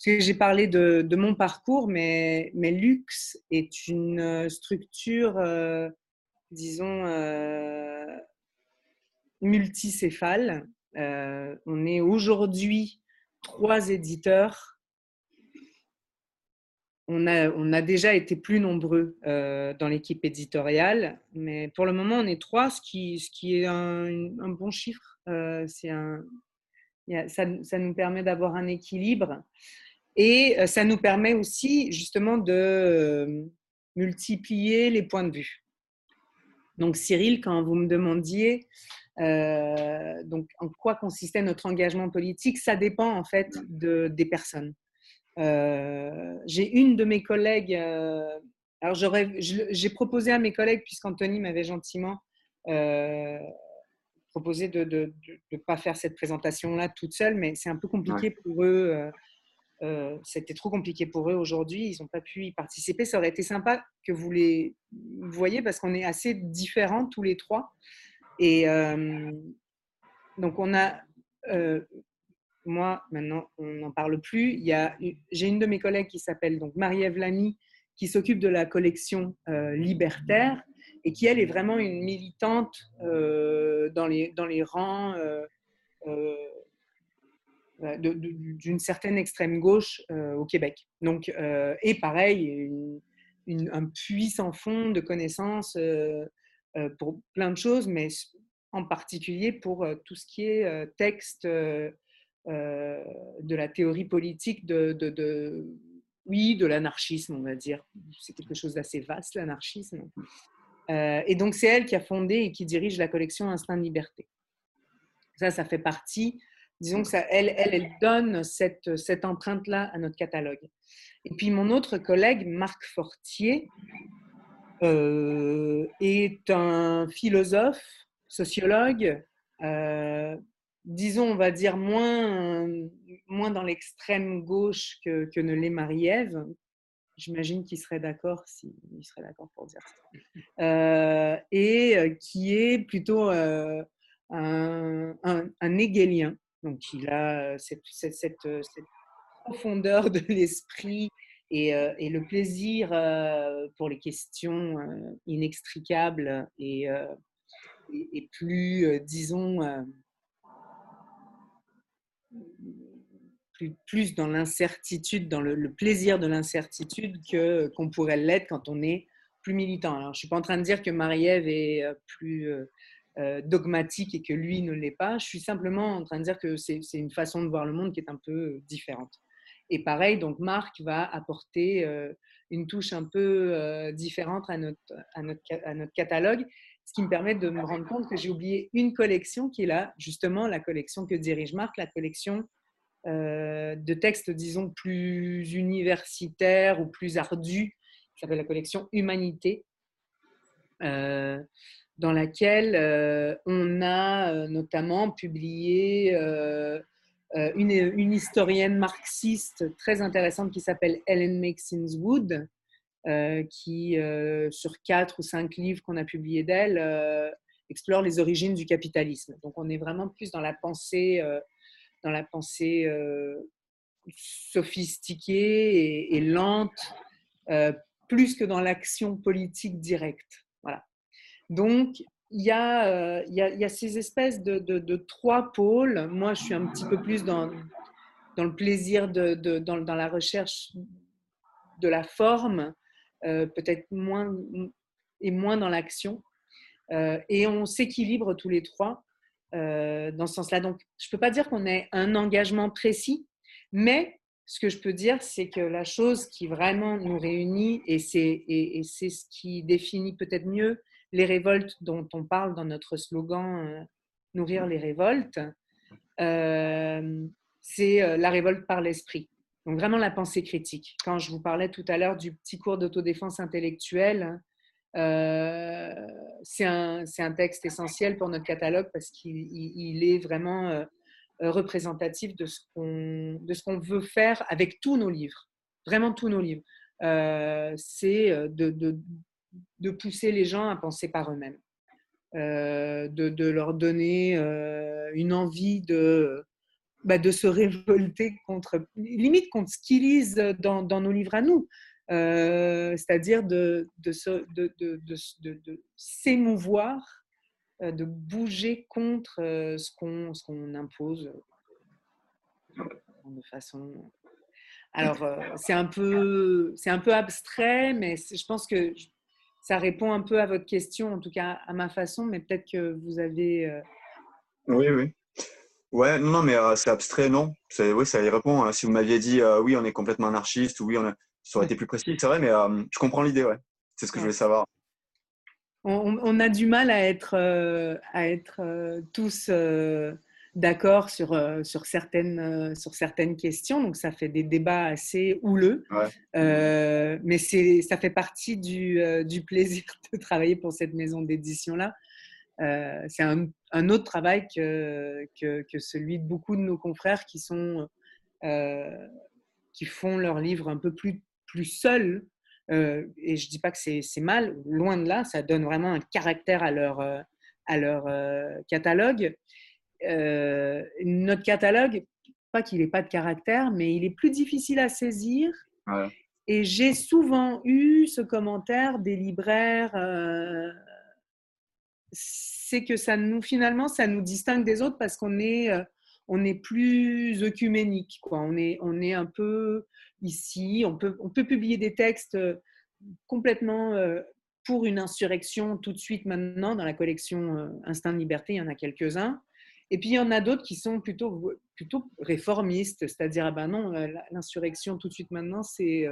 que j'ai parlé de, mon parcours, mais, Lux est une structure disons, euh, multicéphale. Euh, on est aujourd'hui trois éditeurs. On a, déjà été plus nombreux euh, dans l'équipe éditoriale, mais pour le moment, on est trois, ce qui, est un, bon chiffre. ça, nous permet d'avoir un équilibre et ça nous permet aussi justement de multiplier les points de vue. Donc Cyril, quand vous me demandiez euh, donc en quoi consistait notre engagement politique, ça dépend en fait de, des personnes. Euh, j'ai une de mes collègues, euh, alors j'ai proposé à mes collègues, puisqu'Anthony m'avait gentiment proposé de ne pas faire cette présentation-là toute seule, mais c'est un peu compliqué pour eux euh, c'était trop compliqué pour eux aujourd'hui, ils n'ont pas pu y participer. Ça aurait été sympa que vous les voyez parce qu'on est assez différents tous les trois. Et euh, donc on a, euh, moi maintenant on n'en parle plus. J'ai une de mes collègues qui s'appelle Marie-Ève Lamy qui s'occupe de la collection libertaire et qui, elle, est vraiment une militante dans, les, dans les rangs d'une certaine extrême gauche au Québec. Donc, et pareil, un puissant fond de connaissances pour plein de choses, mais en particulier pour tout ce qui est texte de la théorie politique de, de, oui, de l'anarchisme, on va dire. C'est quelque chose d'assez vaste, l'anarchisme. et donc, c'est elle qui a fondé et qui dirige la collection Instinct Liberté. Ça, ça fait partie disons que ça, elle, donne cette, empreinte-là à notre catalogue. Et puis mon autre collègue, Marc Fortier, euh, est un philosophe, sociologue, euh, disons, on va dire, moins, moins dans l'extrême gauche que, que ne l'est Marie-Ève. J'imagine qu'il serait d'accord s'il serait d'accord pour dire ça. Euh, et qui est plutôt un, un, un hégélien. Donc, il a cette, profondeur de l'esprit et, le plaisir pour les questions inextricables et, plus, disons, plus, plus, dans l'incertitude, dans le, plaisir de l'incertitude que, qu'on pourrait l'être quand on est plus militant. Alors, je ne suis pas en train de dire que Marie-Ève est plus euh, dogmatique et que lui ne l'est pas. Je suis simplement en train de dire que c'est une façon de voir le monde qui est un peu euh, différente. Et pareil, donc Marc va apporter euh, une touche un peu différente à notre, à, notre, à notre catalogue, ce qui me permet de me rendre compte que j'ai oublié une collection qui est là, justement la collection que dirige Marc, la collection de textes, disons, plus universitaires ou plus ardus, qui s'appelle la collection Humanité dans laquelle euh, on a euh, notamment publié euh, une, historienne marxiste très intéressante qui s'appelle Ellen Maxine Wood, qui, sur quatre ou cinq livres qu'on a publiés d'elle, explore les origines du capitalisme. Donc on est vraiment plus dans la pensée, dans la pensée sophistiquée et lente, plus que dans l'action politique directe. Donc, il y, a, euh, il, y a, ces espèces de, trois pôles. Moi, je suis un petit peu plus dans, le plaisir, de, dans, la recherche de la forme, euh, peut-être moins et moins dans l'action. Euh, et on s'équilibre tous les trois dans ce sens-là. Donc, je ne peux pas dire qu'on ait un engagement précis, mais ce que je peux dire, c'est que la chose qui vraiment nous réunit, et c'est ce qui définit peut-être mieux les révoltes dont on parle dans notre slogan euh, Nourrir les révoltes, euh, c'est euh, la révolte par l'esprit. Donc vraiment la pensée critique. Quand je vous parlais tout à l'heure du petit cours d'autodéfense intellectuelle, c'est un, un, texte essentiel pour notre catalogue parce qu'il est vraiment représentatif de ce qu'on veut faire avec tous nos livres, vraiment tous nos livres. c'est de, de pousser les gens à penser par eux-mêmes, euh, de, leur donner euh, une envie de, bah, de se révolter contre, limite contre ce qu'ils lisent dans, nos livres à nous. Euh, c'est-à-dire de, s'émouvoir, de bouger contre ce qu'on impose de façon. Alors, c'est un, peu, un peu abstrait, mais je pense que ça répond un peu à votre question, en tout cas à ma façon, mais peut-être que vous avez. Euh, oui, oui. Ouais, non, non mais euh, c'est abstrait, non. Oui, ça y répond. Hein. si vous m'aviez dit euh, oui, on est complètement anarchiste, ou oui, on ça aurait été plus précis, c'est vrai, mais je comprends l'idée, ouais. C'est ce que je voulais savoir. On, on, a du mal à être, à être tous d'accord sur, euh, sur, certaines, euh, sur certaines questions. Donc, ça fait des débats assez houleux. Euh, mais ça fait partie du, du, plaisir de travailler pour cette maison d'édition-là. c'est un, un, autre travail que, que, que, celui de beaucoup de nos confrères qui, sont, qui font leurs livres un peu plus, plus seuls. et je ne dis pas que c'est mal, loin de là, ça donne vraiment un caractère à leur, à leur catalogue. Euh, notre catalogue, pas qu'il n'ait pas de caractère, mais il est plus difficile à saisir. Et j'ai souvent eu ce commentaire des libraires euh, c'est que ça nous, finalement, ça nous distingue des autres parce qu'on est, on est plus œcuménique. Quoi. On, est, on est un peu ici, on peut, on peut publier des textes complètement pour une insurrection tout de suite maintenant. Dans la collection Instinct de liberté, il y en a quelques-uns. Et puis il y en a d'autres qui sont plutôt, plutôt réformistes, c'est-à-dire, ah ben non, l'insurrection tout de suite maintenant, c'est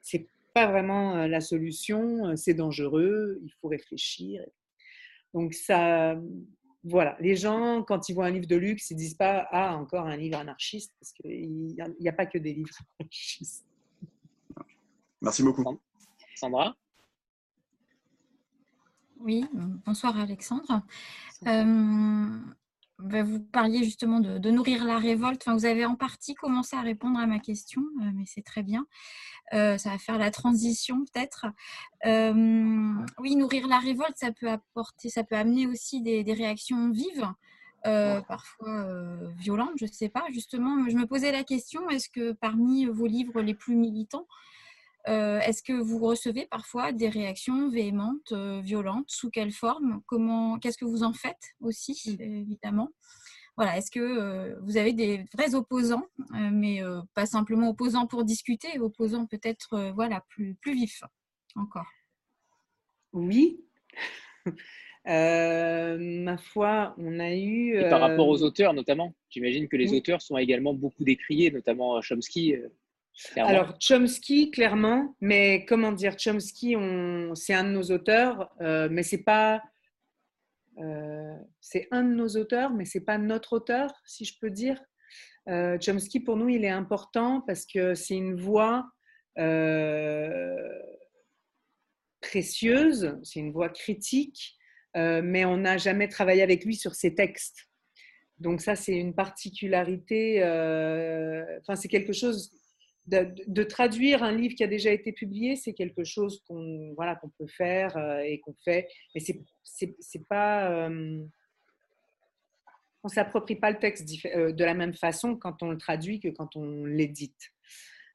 c'est pas vraiment la solution, c'est dangereux, il faut réfléchir. Donc ça, voilà, les gens, quand ils voient un livre de luxe, ils disent pas Ah, encore un livre anarchiste, parce qu'il n'y a, pas que des livres anarchistes. Merci beaucoup. Sandra? Oui, bonsoir Alexandre. Euh, vous parliez justement de, nourrir la révolte. Enfin, vous avez en partie commencé à répondre à ma question, euh, mais c'est très bien. Euh, ça va faire la transition peut-être. Euh, oui, nourrir la révolte, ça peut apporter, ça peut amener aussi des, réactions vives, parfois violentes, je ne sais pas. Justement, je me posais la question est-ce que parmi vos livres les plus militants, est-ce que vous recevez parfois des réactions véhémentes, violentes? Sous quelle forme? Comment Qu'est-ce que vous en faites aussi, mmh. évidemment? Voilà, est-ce que vous avez des vrais opposants, mais pas simplement opposants pour discuter, opposants peut-être voilà plus plus vifs encore? Oui. ma foi, on a eu. Et par rapport aux auteurs, notamment, j'imagine que les auteurs sont également beaucoup décriés, notamment Chomsky. Alors, Chomsky, clairement, mais comment dire, Chomsky, c'est un de nos auteurs, euh, mais c'est pas. Euh, c'est un de nos auteurs, mais c'est pas notre auteur, si je peux dire. Euh, Chomsky, pour nous, il est important parce que c'est une voix précieuse, c'est une voix critique, mais on n'a jamais travaillé avec lui sur ses textes. Donc ça, c'est une particularité, enfin c'est quelque chose de, traduire un livre qui a déjà été publié, c'est quelque chose qu'on voilà, qu'on peut faire euh, et qu'on fait. Mais c'est c'est pas euh, on s'approprie pas le texte euh, de la même façon quand on le traduit que quand on l'édite.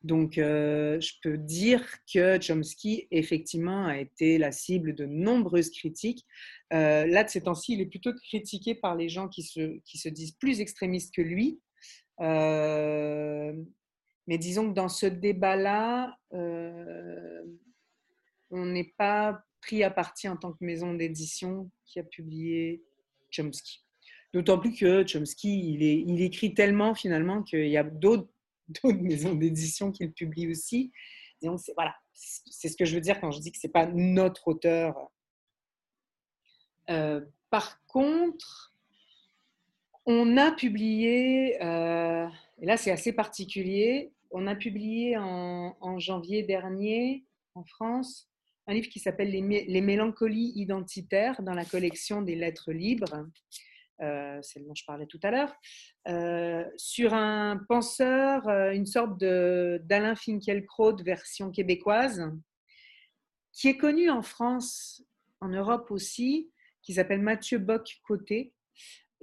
Donc, je peux dire que Chomsky, effectivement, a été la cible de nombreuses critiques. là, de ces temps-ci, il est plutôt critiqué par les gens qui se, qui se disent plus extrémistes que lui. Mais disons que dans ce débat-là, euh, on n'est pas pris à partie en tant que maison d'édition qui a publié Chomsky. D'autant plus que Chomsky, il, écrit tellement finalement qu'il y a d'autres maisons d'édition qui le publient aussi. Donc, c'est, voilà, c'est ce que je veux dire quand je dis que ce n'est pas notre auteur. Euh, par contre, on a publié, euh, et là c'est assez particulier, on a publié en, janvier dernier en France un livre qui s'appelle les, mélancolies identitaires dans la collection des lettres libres. Euh, c'est dont je parlais tout à l'heure, euh, sur un penseur, euh, une sorte d'Alain Finkielkraut version québécoise, qui est connu en France, en Europe aussi, qui s'appelle Mathieu Bock-Côté,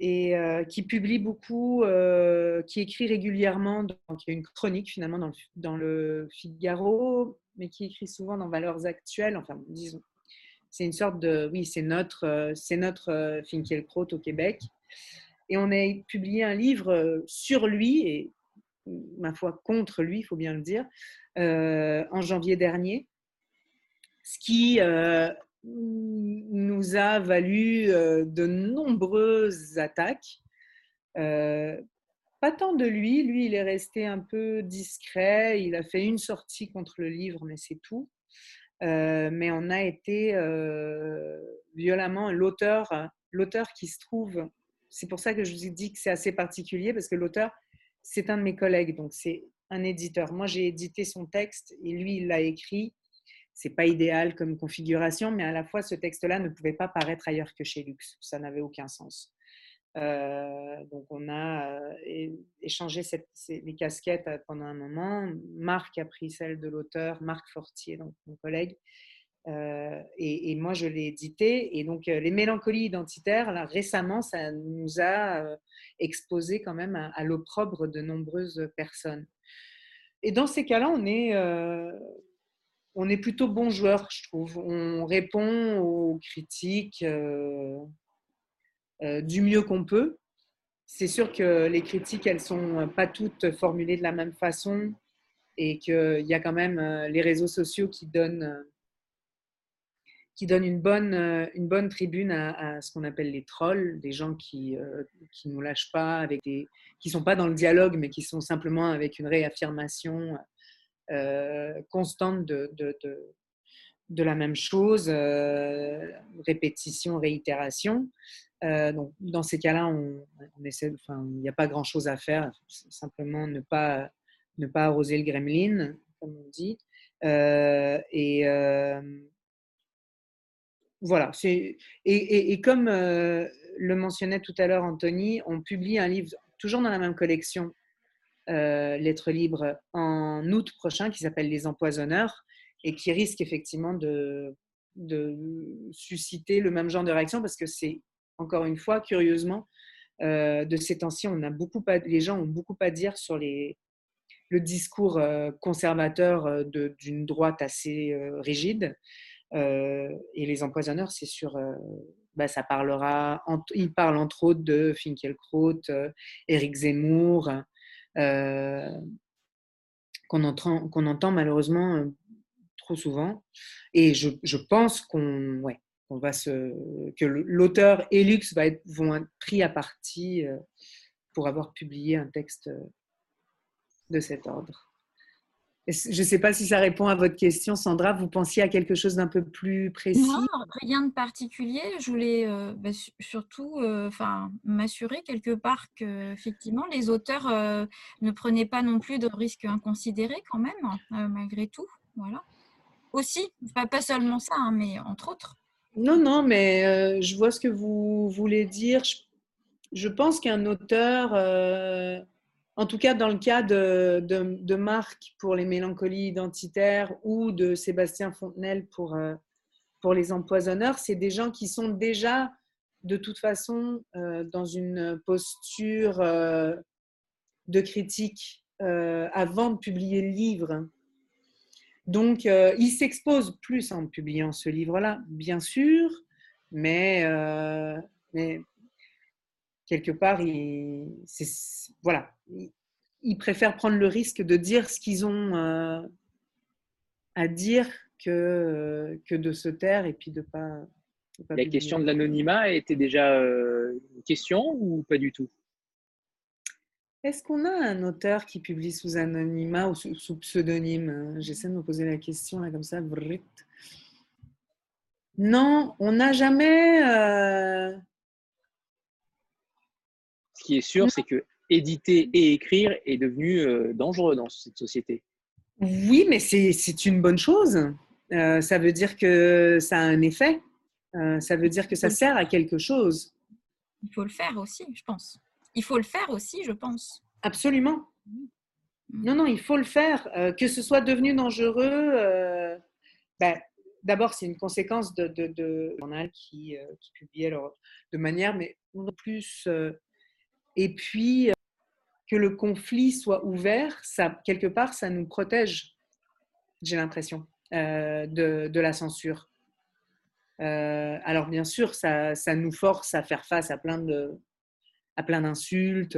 et euh, qui publie beaucoup, euh, qui écrit régulièrement, donc il y a une chronique finalement dans le, Figaro, mais qui écrit souvent dans Valeurs Actuelles, enfin disons. C'est une sorte de, oui, c'est notre, euh, c'est notre Finkielkraut au Québec. Et on a publié un livre sur lui, et ma foi contre lui, il faut bien le dire, en janvier dernier. Ce qui nous a valu euh, de nombreuses attaques. Euh, pas tant de lui, lui il est resté un peu discret, il a fait une sortie contre le livre, mais c'est tout. Euh, mais on a été violemment l'auteur, l'auteur qui se trouve. C'est pour ça que je vous ai dit que c'est assez particulier parce que l'auteur, c'est un de mes collègues, donc c'est un éditeur. Moi, j'ai édité son texte et lui, il l'a écrit c'est pas idéal comme configuration, mais à la fois ce texte-là ne pouvait pas paraître ailleurs que chez Lux. Ça n'avait aucun sens. Euh, donc on a euh, échangé les casquettes euh, pendant un moment. Marc a pris celle de l'auteur, Marc Fortier, donc mon collègue, et, moi je l'ai édité. Et donc les mélancolies identitaires, là, récemment, ça nous a exposé quand même à, à l'opprobre de nombreuses personnes. Et dans ces cas-là, on est on est plutôt bon joueur, je trouve. On répond aux critiques du mieux qu'on peut. C'est sûr que les critiques, elles sont pas toutes formulées de la même façon et qu'il y a quand même les réseaux sociaux qui donnent qui donne une bonne, euh, une bonne tribune à, ce qu'on appelle les trolls, des gens qui ne euh, nous lâchent pas, avec des, qui ne sont pas dans le dialogue, mais qui sont simplement avec une réaffirmation euh, constante de, de, de, la même chose, répétition, réitération. donc, dans ces cas-là, on, essaie, enfin, il n'y a pas grand-chose à faire, simplement ne pas, ne pas arroser le gremlin, comme on dit. et voilà. Et, et, comme euh, le mentionnait tout à l'heure Anthony, on publie un livre toujours dans la même collection, euh, Lettres libres, en août prochain, qui s'appelle Les empoisonneurs, et qui risque effectivement de, susciter le même genre de réaction, parce que c'est, encore une fois, curieusement, euh, de ces temps-ci, on a beaucoup les gens ont beaucoup à dire sur les, le discours conservateur d'une droite assez rigide. Euh, et les empoisonneurs, c'est euh, bah, ça parlera, il parle entre autres de Finkielkraut, Eric euh, Zemmour, qu'on entend, entend malheureusement trop souvent. Et je, pense qu'on ouais, va se, que l'auteur et Lux va être, vont être pris à partie pour avoir publié un texte de cet ordre. Je ne sais pas si ça répond à votre question, Sandra. Vous pensiez à quelque chose d'un peu plus précis? Non, rien de particulier. Je voulais euh, bah, surtout euh, m'assurer quelque part que effectivement, les auteurs euh, ne prenaient pas non plus de risques inconsidérés quand même, malgré tout. Voilà. Aussi, pas seulement ça, hein, mais entre autres. Non, non, mais je vois ce que vous voulez dire. je pense qu'un auteur en tout cas dans le cas de, Marc pour les mélancolies identitaires ou de Sébastien Fontenelle pour, euh, pour les empoisonneurs, c'est des gens qui sont déjà de toute façon euh, dans une posture euh, de critique avant de publier le livre. Donc, ils s'exposent plus en publiant ce livre-là, bien sûr, mais, mais quelque part, ils, voilà, ils préfèrent prendre le risque de dire ce qu'ils ont euh, à dire que, euh, que de se taire et puis de pas. La question de l'anonymat était déjà euh, une question ou pas du tout? Est-ce qu'on a un auteur qui publie sous anonymat ou sous, pseudonyme? J'essaie de me poser la question là comme ça. Non, on n'a jamais. Ce qui est sûr, c'est que éditer et écrire est devenu euh, dangereux dans cette société. Oui, mais c'est une bonne chose. Euh, ça veut dire que ça a un effet. Euh, ça veut dire que ça sert à quelque chose. Il faut le faire aussi, je pense. Il faut le faire aussi, je pense. Absolument. Mm. Non, non, il faut le faire. que ce soit devenu dangereux, ben, d'abord, c'est une conséquence de, de, de, qui, qui publiait de manière, mais plus. Et puis, que le conflit soit ouvert, ça, quelque part, ça nous protège, j'ai l'impression, euh, de, la censure. Euh, alors bien sûr, ça, nous force à faire face à plein de, à plein d'insultes.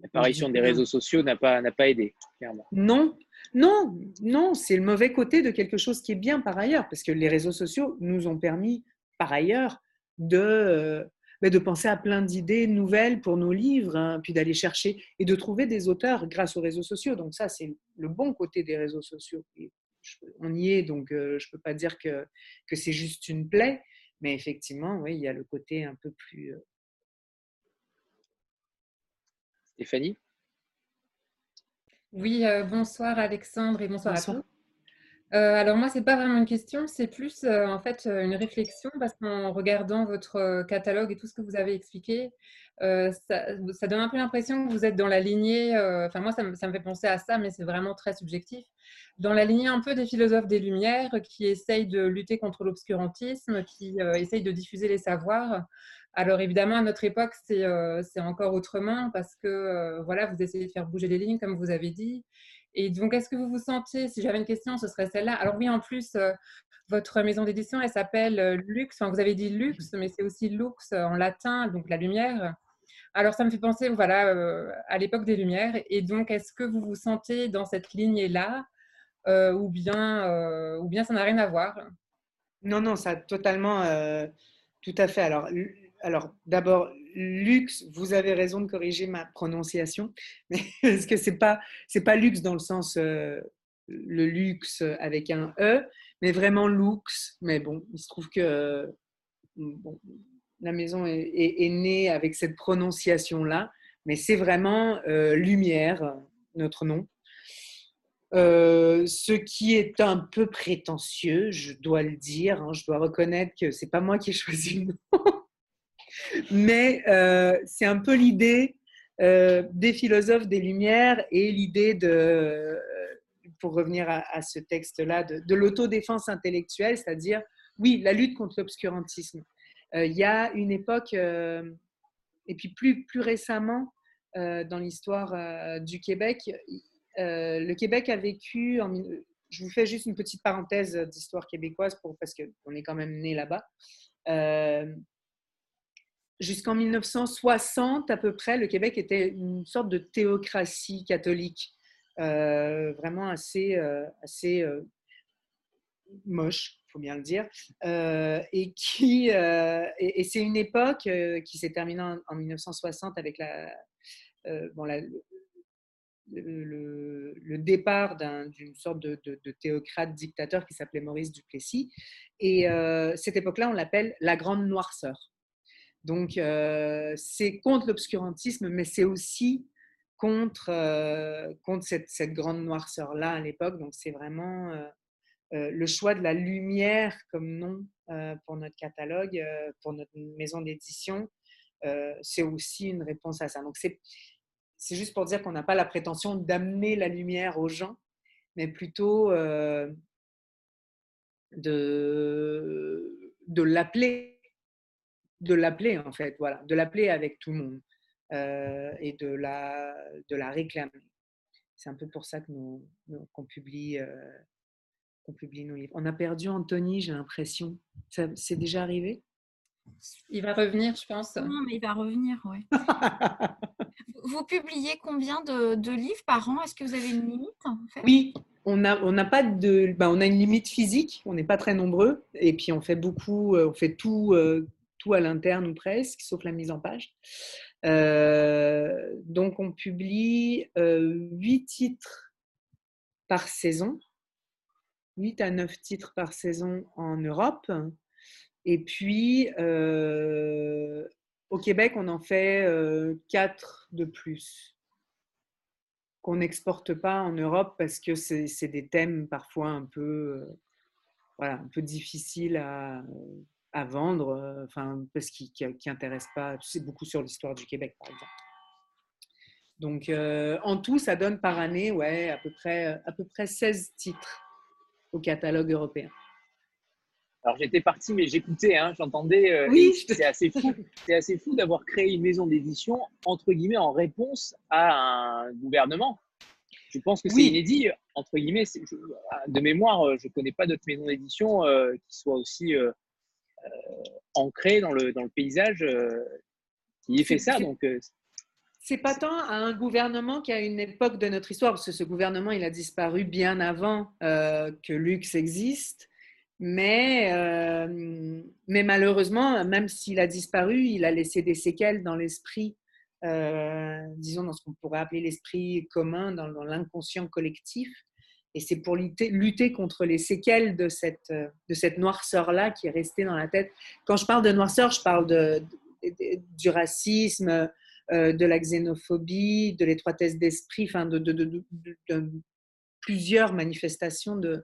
L'apparition des réseaux sociaux n'a pas, n'a pas aidé, clairement. Non, non, non, c'est le mauvais côté de quelque chose qui est bien par ailleurs, parce que les réseaux sociaux nous ont permis par ailleurs de, euh, de penser à plein d'idées nouvelles pour nos livres, hein, puis d'aller chercher et de trouver des auteurs grâce aux réseaux sociaux. Donc ça, c'est le bon côté des réseaux sociaux. on y est, donc euh, je ne peux pas dire que, que c'est juste une plaie, mais effectivement, oui, il y a le côté un peu plus... Euh Stéphanie? Oui, euh, bonsoir Alexandre et bonsoir, bonsoir. à tous. Euh, alors moi, c'est pas vraiment une question, c'est plus euh, en fait euh, une réflexion parce qu'en regardant votre catalogue et tout ce que vous avez expliqué, ça, donne un peu l'impression que vous êtes dans la lignée. Enfin moi, ça me, fait penser à ça, mais c'est vraiment très subjectif. Dans la lignée un peu des philosophes des Lumières qui essayent de lutter contre l'obscurantisme, qui essayent de diffuser les savoirs. Alors évidemment, à notre époque, c'est encore autrement parce que voilà, vous essayez de faire bouger les lignes, comme vous avez dit. Et donc, est-ce que vous vous sentez, si j'avais une question, ce serait celle-là. Alors oui, en plus, votre maison d'édition, elle s'appelle Lux. Enfin, vous avez dit Lux, mais c'est aussi Lux en latin, donc la lumière. Alors, ça me fait penser voilà, à l'époque des Lumières. Et donc, est-ce que vous vous sentez dans cette lignée-là ou, bien, ou bien ça n'a rien à voir? Non, non, ça a totalement, tout à fait. Alors, alors d'abord, luxe, vous avez raison de corriger ma prononciation, mais, parce que c'est pas c'est pas luxe dans le sens euh, le luxe avec un e, mais vraiment luxe. Mais bon, il se trouve que la maison est, née avec cette prononciation là, mais c'est vraiment euh, lumière notre nom. Euh, ce qui est un peu prétentieux, je dois le dire. Hein, je dois reconnaître que c'est pas moi qui ai choisi le nom. Mais euh, c'est un peu l'idée euh, des philosophes des Lumières et l'idée de, euh, pour revenir à, ce texte-là, de, l'autodéfense intellectuelle, c'est-à-dire, oui, la lutte contre l'obscurantisme. Il y a une époque, et puis plus, plus récemment, dans l'histoire du Québec, le Québec a vécu, je vous fais juste une petite parenthèse d'histoire québécoise pour, parce qu'on est quand même né là-bas jusqu'en 1960 à peu près, le Québec était une sorte de théocratie catholique, euh, vraiment assez, euh, assez euh, moche, il faut bien le dire, et qui et, c'est une époque qui s'est terminée en, 1960 avec la, bon, le, départ d'une sorte de, théocrate dictateur qui s'appelait Maurice Duplessis. Et cette époque-là, on l'appelle la Grande Noirceur. Donc, euh, c'est contre l'obscurantisme, mais c'est aussi contre, euh, contre cette, cette, grande noirceur-là à l'époque. Donc, c'est vraiment euh, le choix de la lumière comme nom pour notre catalogue, pour notre maison d'édition. c'est aussi une réponse à ça. Donc, c'est, juste pour dire qu'on n'a pas la prétention d'amener la lumière aux gens, mais plutôt de, de l'appeler de l'appeler en fait, voilà, de l'appeler avec tout le monde euh, et de la, de la réclamer. C'est un peu pour ça que nous, qu'on publie, euh, qu'on publie nos livres. On a perdu Anthony, j'ai l'impression. c'est déjà arrivé? Il va revenir, je pense. Non, mais il va revenir, oui. vous publiez combien de, livres par an? Est-ce que vous avez une limite en fait? Oui, on n'a on a pas de, ben, on a une limite physique. On n'est pas très nombreux, et puis on fait beaucoup, euh, on fait tout à l'interne ou presque, sauf la mise en page. Euh, donc on publie euh, 8 titres par saison, 8 à 9 titres par saison en Europe. Et puis euh, au Québec, on en fait 4 euh, de plus qu'on n'exporte pas en Europe parce que c'est des thèmes parfois un peu, voilà, un peu difficiles à, à vendre, euh, enfin, parce qu'ils n'intéressent pas, tu sais, beaucoup sur l'histoire du Québec, par exemple. Donc, euh, en tout, ça donne par année, ouais, à peu près, à peu près 16 titres au catalogue européen. Alors, j'étais parti, mais j'écoutais, hein, j'entendais. Euh, oui, c'est assez fou. C'est assez fou d'avoir créé une maison d'édition entre guillemets en réponse à un gouvernement. Je pense que c'est inédit entre guillemets. De mémoire, je ne connais pas d'autres maisons d'édition qui soient aussi ancré dans le, dans le paysage euh, qui fait ça. Donc, euh, c'est pas tant à un gouvernement qui a une époque de notre histoire, parce que ce gouvernement, il a disparu bien avant que Lux existe. Mais, mais malheureusement, même s'il a disparu, il a laissé des séquelles dans l'esprit, disons dans ce qu'on pourrait appeler l'esprit commun, dans l'inconscient collectif. Et c'est pour lutter, contre les séquelles de cette, de cette noirceur-là qui est restée dans la tête. Quand je parle de noirceur, je parle de, du racisme, euh, de la xénophobie, de l'étroitesse d'esprit, enfin de, plusieurs manifestations de,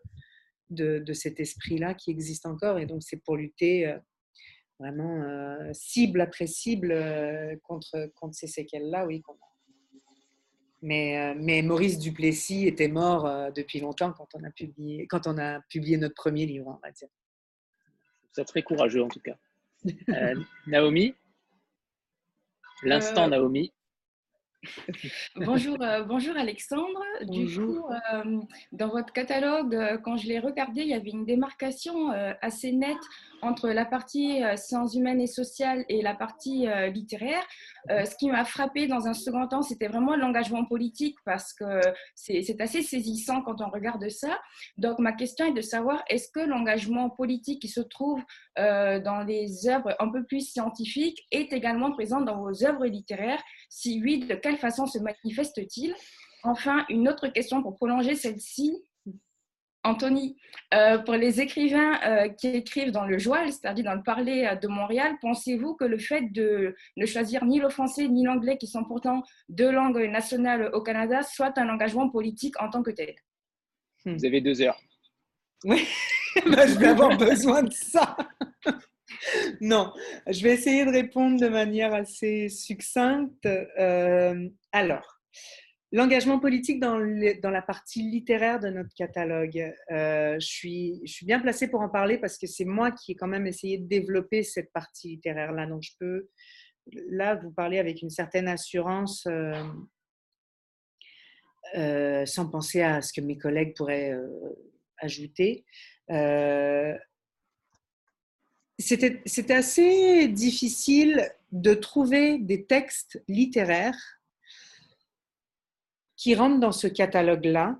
de, cet esprit-là qui existe encore. Et donc, c'est pour lutter euh, vraiment euh, cible après cible contre, contre ces séquelles-là, oui, mais, euh, mais, Maurice Duplessis était mort euh, depuis longtemps quand on a publié, quand on a publié notre premier livre, on va dire. C'est très courageux en tout cas. Euh, Naomi? L'instant Naomi bonjour, euh, bonjour Alexandre. Du coup, euh, dans votre catalogue, euh, quand je l'ai regardé, il y avait une démarcation assez nette entre la partie sciences humaines et sociales et la partie littéraire. ce qui m'a frappé dans un second temps, c'était vraiment l'engagement politique parce que c'est assez saisissant quand on regarde ça. Donc ma question est de savoir, est-ce que l'engagement politique qui se trouve dans les œuvres un peu plus scientifiques est également présent dans vos œuvres littéraires? Si oui, de quelle façon se manifeste-t-il? Enfin, une autre question pour prolonger celle-ci. Anthony, euh, pour les écrivains euh, qui écrivent dans le joual, c'est-à-dire dans le parler euh, de Montréal, pensez-vous que le fait de ne choisir ni le français ni l'anglais, qui sont pourtant deux langues nationales au Canada, soit un engagement politique en tant que tel? Vous avez deux heures. Oui, bah, je vais avoir besoin de ça. Non, je vais essayer de répondre de manière assez succincte. Euh, alors, l'engagement politique dans, la partie littéraire de notre catalogue, euh, je, suis, je suis bien placée pour en parler parce que c'est moi qui ai quand même essayé de développer cette partie littéraire-là. Donc, je peux là vous parler avec une certaine assurance. Euh, sans penser à ce que mes collègues pourraient ajouter c'était assez difficile de trouver des textes littéraires qui rentrent dans ce catalogue-là.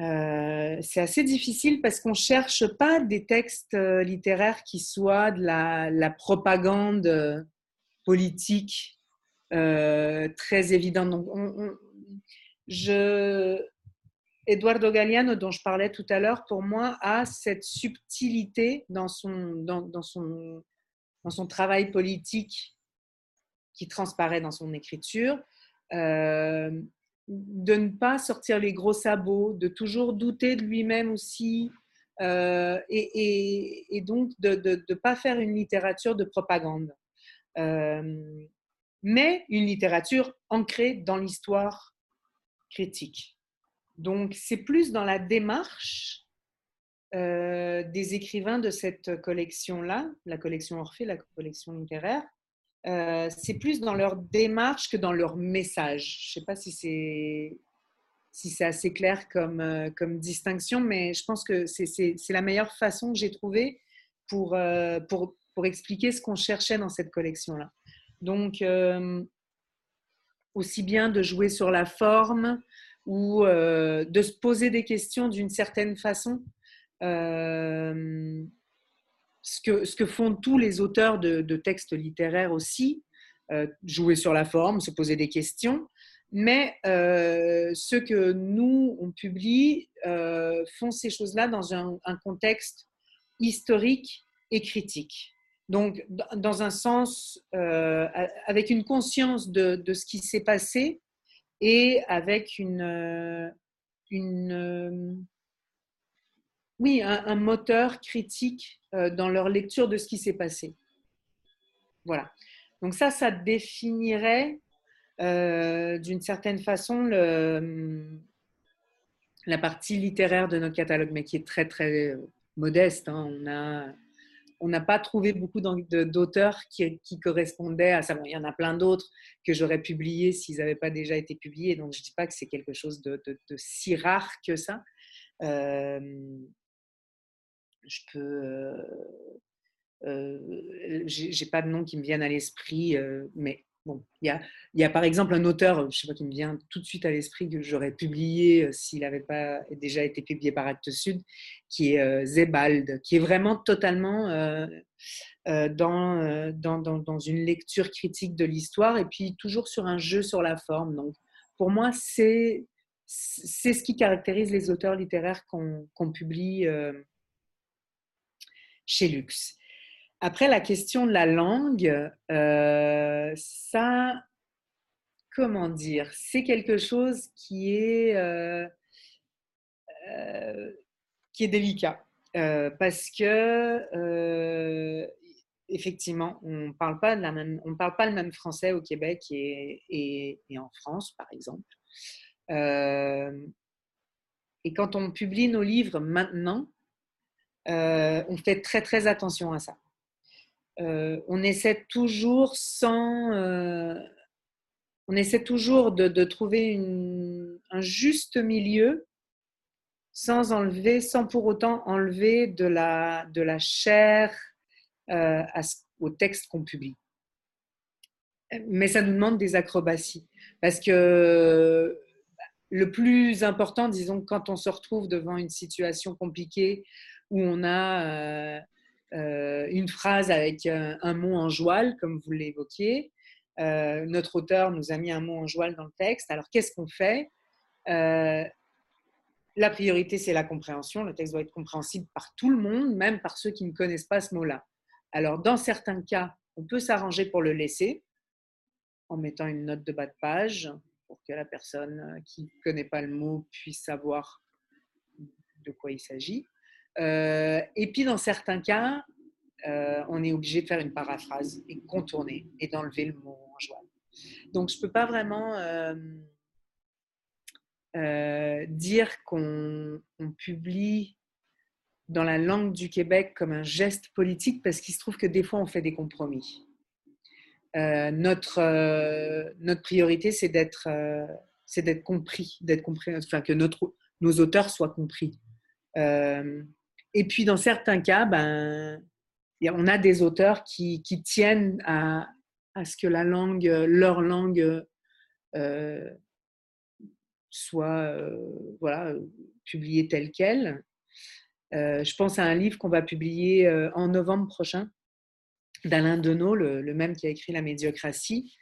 Euh, c'est assez difficile parce qu'on ne cherche pas des textes euh, littéraires qui soient de la, propagande euh, politique très évidente. Je, Eduardo Galliano, dont je parlais tout à l'heure, pour moi, a cette subtilité dans son, dans, son, dans son travail politique qui transparaît dans son écriture, euh, de ne pas sortir les gros sabots, de toujours douter de lui-même aussi, euh, et, donc de ne pas faire une littérature de propagande, euh, mais une littérature ancrée dans l'histoire critique. Donc, c'est plus dans la démarche euh, des écrivains de cette collection-là, la collection Orphée, la collection littéraire. Euh, c'est plus dans leur démarche que dans leur message. Je ne sais pas si c'est si c'est assez clair comme, euh, comme distinction, mais je pense que c'est la meilleure façon que j'ai trouvée pour, pour, pour, expliquer ce qu'on cherchait dans cette collection-là. Donc, aussi bien de jouer sur la forme, ou euh, de se poser des questions d'une certaine façon. Euh, ce, que, ce que font tous les auteurs de, textes littéraires aussi, euh, jouer sur la forme, se poser des questions. Mais ce que nous, on publie, font ces choses-là dans un, contexte historique et critique. Donc, dans un sens, avec une conscience de, de ce qui s'est passé, et avec une, euh, euh, oui, un, moteur critique euh, dans leur lecture de ce qui s'est passé. Voilà. Donc ça, ça définirait d'une certaine façon la partie littéraire de notre catalogue, mais qui est très très modeste. Hein. On a on n'a pas trouvé beaucoup d'auteurs qui, correspondaient à ça. il y en a plein d'autres que j'aurais publiés s'ils n'avaient pas déjà été publiés. Donc, je ne dis pas que c'est quelque chose de, si rare que ça. Euh, je peux. Euh, euh, j'ai pas de nom qui me viennent à l'esprit, mais Il y a, par exemple un auteur, je sais pas qui me vient tout de suite à l'esprit que j'aurais publié euh, s'il n'avait pas déjà été publié par Actes Sud, qui est euh, Zebald, qui est vraiment totalement euh, dans, une lecture critique de l'histoire et puis toujours sur un jeu sur la forme. Donc, pour moi, c'est c'est ce qui caractérise les auteurs littéraires qu'on publie chez Lux. Après, la question de la langue, euh, ça, comment dire, c'est quelque chose qui est, euh, euh, qui est délicat. parce que, effectivement, on ne parle, pas parle pas le même français au Québec et, et en France, par exemple. et quand on publie nos livres maintenant, on fait très très attention à ça. Euh, on essaie toujours sans, euh, on essaie toujours de, trouver un juste milieu sans enlever, sans pour autant enlever de la, de la chair euh, au texte qu'on publie. Mais ça nous demande des acrobaties. Parce que le plus important, disons, quand on se retrouve devant une situation compliquée où on a une phrase avec un, mot en joual, comme vous l'évoquiez, notre auteur nous a mis un mot en joual dans le texte. Alors, qu'est-ce qu'on fait? La priorité, c'est la compréhension. Le texte doit être compréhensible par tout le monde, même par ceux qui ne connaissent pas ce mot-là. Alors, dans certains cas, on peut s'arranger pour le laisser en mettant une note de bas de page pour que la personne euh, qui ne connaît pas le mot puisse savoir de quoi il s'agit. Euh, et puis, dans certains cas, euh, on est obligé de faire une paraphrase et contourner et d'enlever le mot en joie. Donc, je ne peux pas vraiment euh, dire qu'on publie dans la langue du Québec comme un geste politique parce qu'il se trouve que des fois on fait des compromis. Notre, notre priorité, c'est d'être c'est d'être compris, d'être compris, enfin que nos auteurs soient compris. Et puis dans certains cas, ben, on a des auteurs qui, tiennent à, ce que leur langue, soit voilà, publié tel quel. je pense à un livre qu'on va publier en novembre prochain d'Alain Deneau, le, même qui a écrit La médiocratie,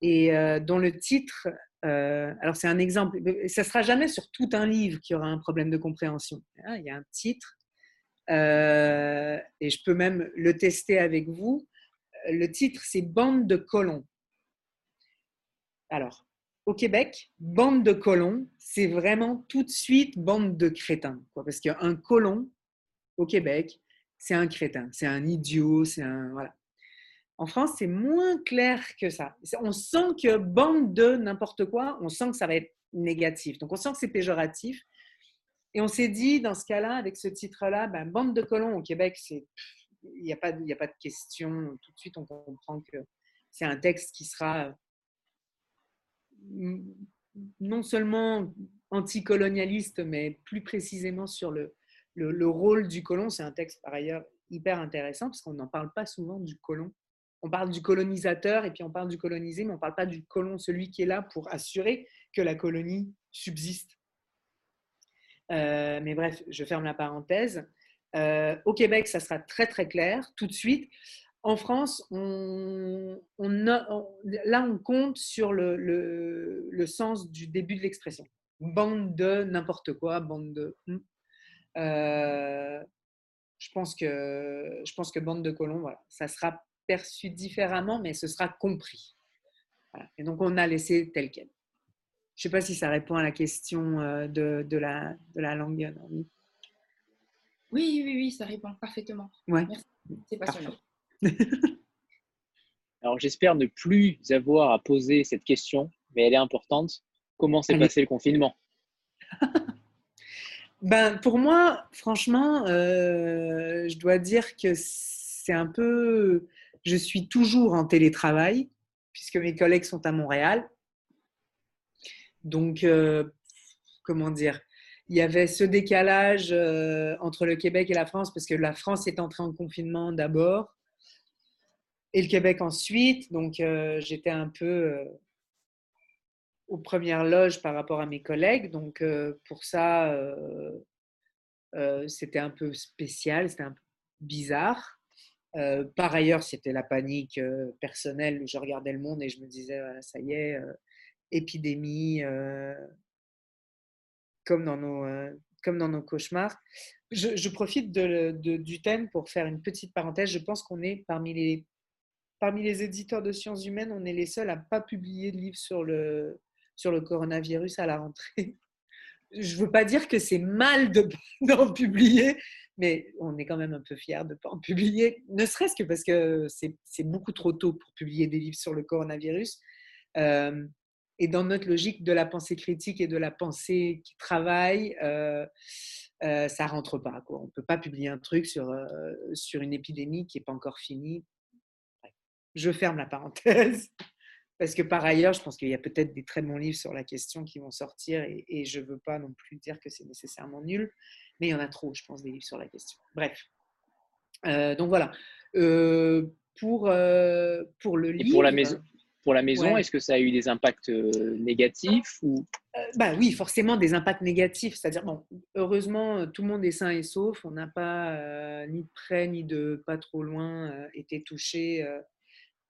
et dont le titre, alors c'est un exemple, ça ne sera jamais sur tout un livre qui aura un problème de compréhension. Hein, il y a un titre, et je peux même le tester avec vous. Le titre, c'est Bande de colons. Alors, au Québec, bande de colons, c'est vraiment tout de suite bande de crétins. Parce qu'un colon, au Québec, c'est un crétin, c'est un idiot, c'est un. Voilà. En France, c'est moins clair que ça. On sent que bande de n'importe quoi, on sent que ça va être négatif. Donc, on sent que c'est péjoratif. Et on s'est dit, dans ce cas-là, avec ce titre-là, ben, bande de colons au Québec, il n'y a, pas, de question. Tout de suite, on comprend que c'est un texte qui sera non seulement anticolonialiste, mais plus précisément sur le, le, rôle du colon. C'est un texte par ailleurs hyper intéressant parce qu'on n'en parle pas souvent du colon. On parle du colonisateur et puis on parle du colonisé, mais on ne parle pas du colon, celui qui est là pour assurer que la colonie subsiste. Euh, mais bref, je ferme la parenthèse. Euh, au Québec, ça sera très très clair tout de suite. En France, là, on compte sur le, sens du début de l'expression. Bande de n'importe quoi, bande de. Hmm. Euh, je, pense que, je pense que bande de colons, ça sera perçu différemment, mais ce sera compris. Et donc, on a laissé tel quel. Je ne sais pas si ça répond à la question euh, de, la, de la langue. Oui, oui, oui, ça répond parfaitement. Ouais. Merci. C'est passionnant. Alors j'espère ne plus avoir à poser cette question, mais elle est importante. Comment s'est passé le confinement? Ben, Pour moi, franchement, euh, je dois dire que c'est un peu... Je suis toujours en télétravail, puisque mes collègues sont à Montréal. Donc, euh, comment dire il y avait ce décalage euh, entre le Québec et la France, parce que la France est entrée en confinement d'abord et le Québec ensuite. Donc, euh, j'étais un peu aux premières loges par rapport à mes collègues. Donc, pour ça, c'était un peu spécial, c'était un peu bizarre. par ailleurs, c'était la panique personnelle. Je regardais le monde et je me disais, ça y est, épidémie, comme dans nos comme dans nos cauchemars. Je, profite du thème pour faire une petite parenthèse. Je pense qu'on est parmi les parmi les éditeurs de sciences humaines, on est les seuls à ne pas publier de livre sur le, sur le coronavirus à la rentrée. Je ne veux pas dire que c'est mal d'en publier, mais on est quand même un peu fiers de ne pas en publier, ne serait-ce que parce que c'est beaucoup trop tôt pour publier des livres sur le coronavirus. Euh, et dans notre logique de la pensée critique et de la pensée qui travaille, euh, euh, ça rentre pas. Quoi. On ne peut pas publier un truc sur, euh, sur une épidémie qui n'est pas encore finie je ferme la parenthèse. parce que par ailleurs, je pense qu'il y a peut-être des très bons livres sur la question qui vont sortir et, je ne veux pas non plus dire que c'est nécessairement nul, mais il y en a trop, je pense, des livres sur la question. Bref. Euh, donc voilà. Euh, pour, pour le livre. pour la maison, pour la maison est-ce que ça a eu des impacts négatifs ou... bah oui, forcément des impacts négatifs. C'est-à-dire, bon, heureusement, tout le monde est sain et sauf. On n'a pas, ni de près ni de pas trop loin, été touché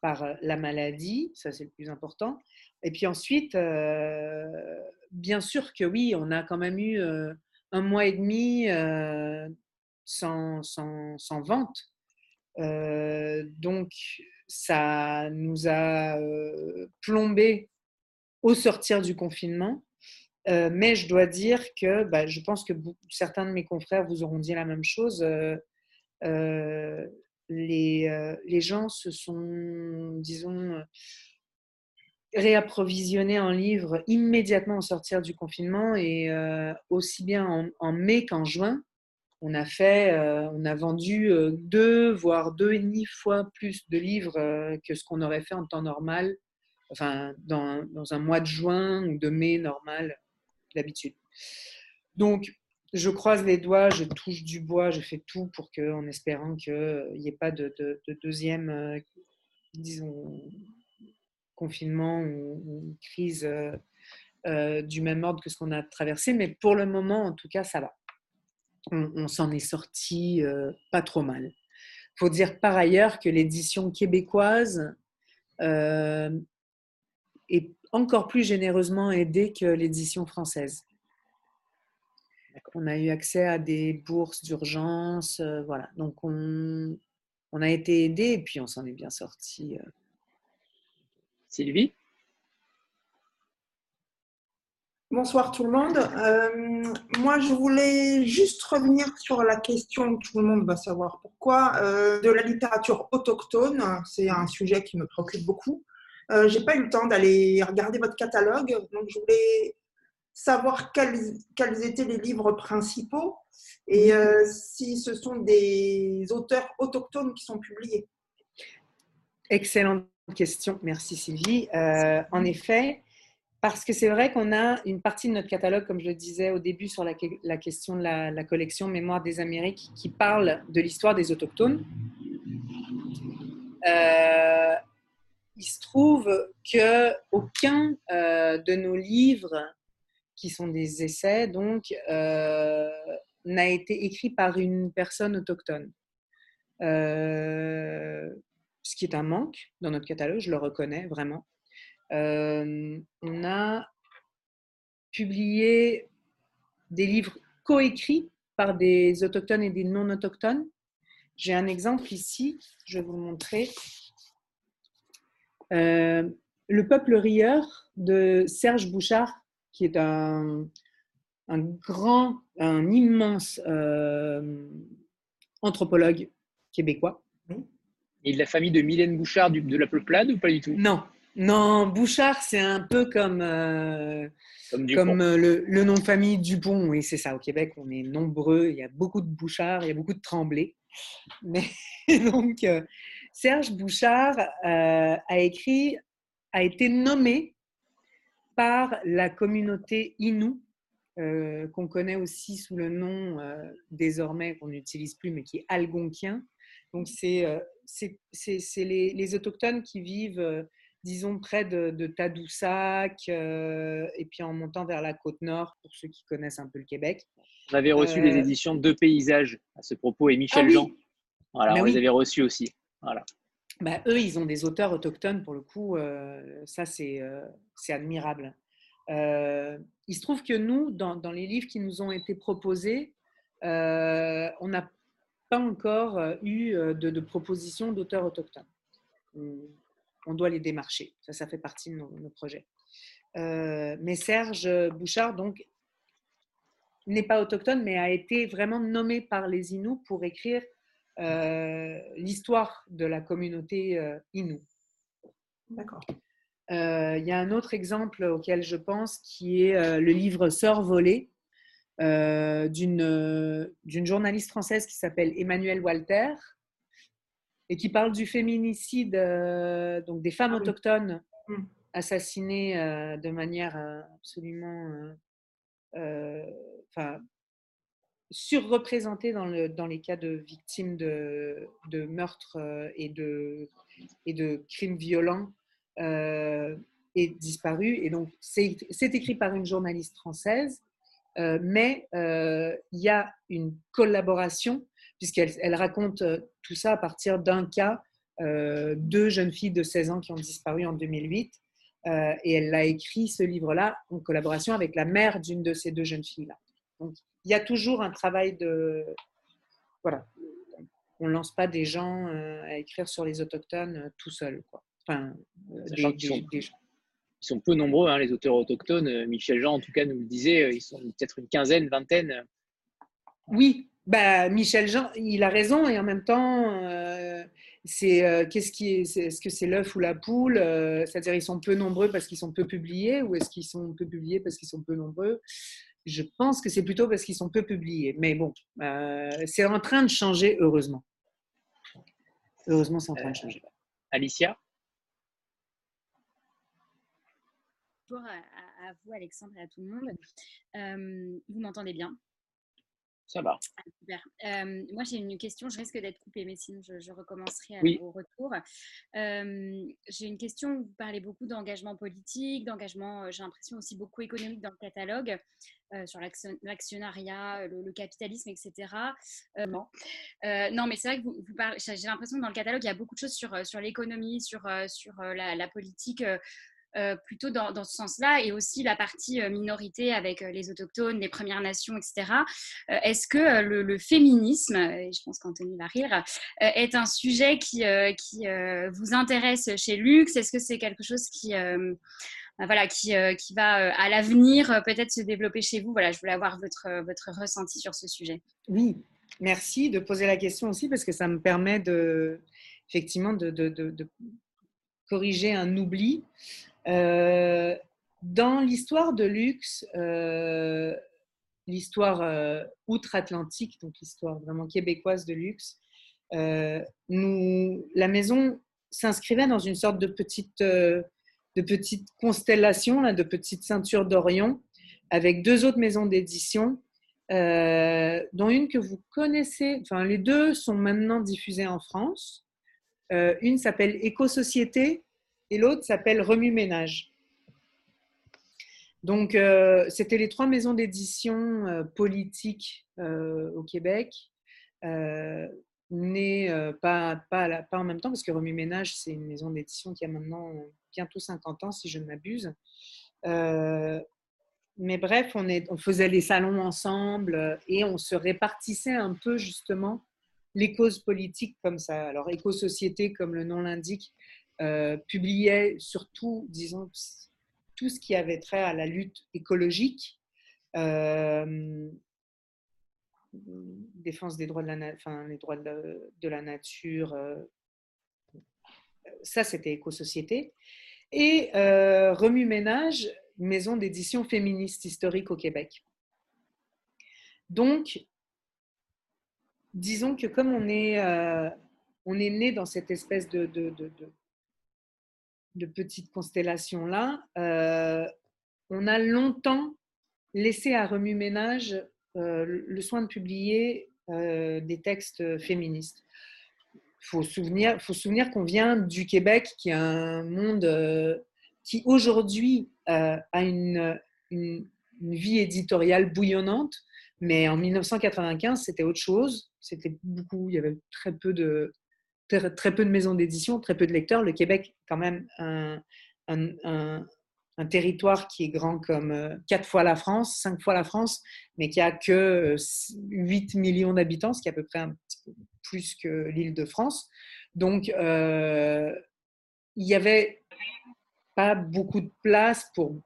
par la maladie, ça c'est le plus important. Et puis ensuite, bien sûr que oui, on a quand même eu un mois et demi sans, sans, sans, vente. donc, ça nous a plombé au sortir du confinement. mais je dois dire que bah, je pense que certains de mes confrères vous auront dit la même chose les, euh, les gens se sont, disons, euh, réapprovisionnés en livres immédiatement au sortir du confinement et euh, aussi bien en, mai qu'en juin. On a fait, on a vendu deux, voire deux et demi fois plus de livres que ce qu'on aurait fait en temps normal, enfin dans, un mois de juin ou de mai normal d'habitude. Donc, je croise les doigts, je touche du bois, je fais tout pour que, en espérant qu'il n'y ait pas de, deuxième, euh, disons, confinement ou, crise euh, euh, du même ordre que ce qu'on a traversé. Mais pour le moment, en tout cas, ça va. On, s'en est sorti pas trop mal. Il faut dire par ailleurs que l'édition québécoise est encore plus généreusement aidée que l'édition française. On a eu accès à des bourses d'urgence, euh, voilà. Donc on, a été aidé et puis on s'en est bien sorti. Euh. Sylvie? Bonsoir tout le monde. Euh, moi, je voulais juste revenir sur la question, tout le monde va savoir pourquoi, de la littérature autochtone. C'est un sujet qui me préoccupe beaucoup. Euh, j'ai pas eu le temps d'aller regarder votre catalogue, donc je voulais savoir quels, étaient les livres principaux et euh, si ce sont des auteurs autochtones qui sont publiés. Excellente question, merci Sylvie. Euh, en effet, parce que c'est vrai qu'on a une partie de notre catalogue, comme je le disais au début sur la, question de la, collection Mémoire des Amériques, qui parle de l'histoire des autochtones. Euh, il se trouve que aucun de nos livres qui sont des essais, donc, euh, n'a été écrit par une personne autochtone. Euh, ce qui est un manque dans notre catalogue, je le reconnais vraiment. Euh, on a publié des livres coécrits par des autochtones et des non-autochtones. J'ai un exemple ici, je vais vous le montrer. le peuple rieur de Serge Bouchard qui est un, un grand, un immense euh, anthropologue québécois. Et de la famille de Mylène Bouchard de la Peuplade ou pas du tout? Non, non, Bouchard, c'est un peu comme, euh, comme, euh, le, le, nom de famille Dupont. Oui, c'est ça. Au Québec, on est nombreux. Il y a beaucoup de Bouchard, il y a beaucoup de Tremblay. Mais donc, Serge Bouchard a écrit, a été nommé par la communauté euh, qu'on connaît aussi sous le nom euh, désormais qu'on n'utilise plus, mais qui est algonquien. Donc, c'est euh, les, les, autochtones qui vivent, disons, près de, Tadoussac et puis en montant vers la côte nord, pour ceux qui connaissent un peu le Québec. On avait reçu les éditions de Paysages à ce propos et Michel ah Jean. Voilà, ben on les avait reçus aussi. Voilà. Bah, eux, ils ont des auteurs autochtones, pour le coup, euh, ça c'est euh, admirable. Euh, il se trouve que nous, dans, dans, les livres qui nous ont été proposés, on n'a pas encore eu de, de propositions d'auteurs autochtones. On, doit les démarcher, ça, ça fait partie de nos, nos projets. mais Serge Bouchard, donc, n'est pas autochtone, mais a été vraiment nommé par les Inuits pour écrire euh, l'histoire de la communauté euh. D'accord. Euh, il y a un autre exemple auquel je pense qui est le livre Sœur volée d'une journaliste française qui s'appelle Emmanuelle Walter et qui parle du féminicide donc des femmes ah autochtones mm. assassinés de manière absolument enfin, surreprésentés dans, le, dans les cas de victimes de, de meurtres et de, et de crimes violents est disparu. Et donc, c'est écrit par une journaliste française, mais il y a une collaboration, puisqu'elle elle raconte tout ça à partir d'un cas, deux jeunes filles de 16 ans qui ont disparu en 2008. et elle a écrit ce livre-là en collaboration avec la mère d'une de ces deux jeunes filles-là. Donc, il y a toujours un travail de. Voilà. On ne lance pas des gens à écrire sur les autochtones tout seul. Quoi. Enfin, des, sont, ils sont peu nombreux, hein, les auteurs autochtones. Michel Jean, en tout cas, nous le disait, ils sont peut-être une quinzaine, vingtaine. Oui, bah, Michel Jean, il a raison, et en même temps, c'est qu'est-ce qui est, est-ce que c'est l'œuf ou la poule C'est-à-dire, ils sont peu nombreux parce qu'ils sont peu publiés, ou est-ce qu'ils sont peu publiés parce qu'ils sont peu nombreux? Je pense que c'est plutôt parce qu'ils sont peu publiés. Mais bon, c'est en train de changer, heureusement. Heureusement, c'est en train de changer. Alicia? Bonjour à, vous, Alexandre, et à tout le monde. vous m'entendez bien? Ça va. Ah, super. moi, j'ai une question. Je risque d'être coupée, mais sinon, je, recommencerai au retour. j'ai une question. Vous parlez beaucoup d'engagement politique, d'engagement, j'ai l'impression aussi beaucoup économique dans le catalogue, sur l'actionnariat, le, capitalisme, etc. non. non, mais c'est vrai que vous, parlez. J'ai l'impression que dans le catalogue, il y a beaucoup de choses sur, sur l'économie, sur, sur la, la politique euh, plutôt dans, ce sens-là, et aussi la partie euh, minorité avec euh, les autochtones, les Premières Nations, etc. Est-ce que le, féminisme, et je pense qu'Anthony va rire, est un sujet qui, qui vous intéresse chez Lux? Est-ce que c'est quelque chose qui voilà, qui, qui, va à l'avenir peut-être se développer chez vous? Voilà, je voulais avoir votre, votre ressenti sur ce sujet. Oui, merci de poser la question aussi parce que ça me permet de, effectivement de, de corriger un oubli. Euh, dans l'histoire de luxe, euh, l'histoire euh, outre-Atlantique, donc l'histoire vraiment québécoise de luxe, la maison s'inscrivait dans une sorte de petite, constellation, de petite ceinture d'Orion, avec deux autres maisons d'édition, dont une que vous connaissez, enfin les deux sont maintenant diffusées en France. une s'appelle Éco-Société et l'autre s'appelle Remue Ménage. Donc, euh, c'était les trois maisons d'édition euh, politiques euh, au Québec, nées pas, en même temps, parce que Remue Ménage, c'est une maison d'édition qui a maintenant bientôt 50 ans, si je ne m'abuse. mais bref, on, on faisait les salons ensemble et on se répartissait un peu justement les causes politiques comme ça. Alors, éco-société, comme le nom l'indique, euh, publiait surtout, disons, tout ce qui avait trait à la lutte écologique, euh, défense des droits de la, droits de, la nature, euh, ça c'était éco-société, et Remue Ménage, maison d'édition féministe historique au Québec. Donc, disons que comme on est, on est né dans cette espèce de, de, de petites constellations-là, euh, on a longtemps laissé à remue-ménage euh, le soin de publier euh, des textes féministes. Il faut souvenir, souvenir qu'on vient du Québec, qui est un monde qui aujourd'hui a une, une, vie éditoriale bouillonnante, mais en 1995, c'était autre chose. C'était beaucoup, il y avait très peu de, très, peu de maisons d'édition, très peu de lecteurs. Le Québec quand même un, territoire qui est grand comme euh, quatre fois la France, cinq fois la France, mais qui a que 8 millions d'habitants, ce qui est à peu près un petit peu plus que l'île de France. Donc, euh, il n'y avait pas beaucoup de place pour.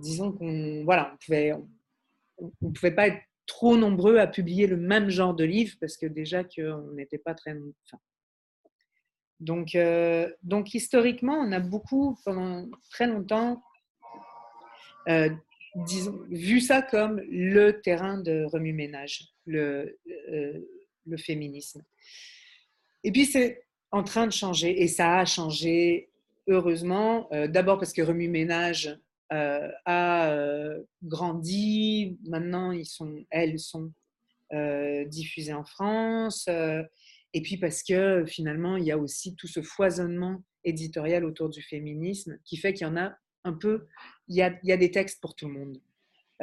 disons qu'on voilà, on pouvait, on, pouvait pas être trop nombreux à publier le même genre de livre parce que déjà qu'on n'était pas très. Enfin, donc, euh, donc, historiquement, on a beaucoup, pendant très longtemps, euh, vu ça comme le terrain de remue-ménage, le, euh, le, féminisme. Et puis, c'est en train de changer, et ça a changé heureusement, d'abord parce que Remue Ménage a grandi, maintenant elles sont diffusées en France, et puis parce que finalement il y a aussi tout ce foisonnement éditorial autour du féminisme qui fait qu'il y en a un peu, il y a, des textes pour tout le monde.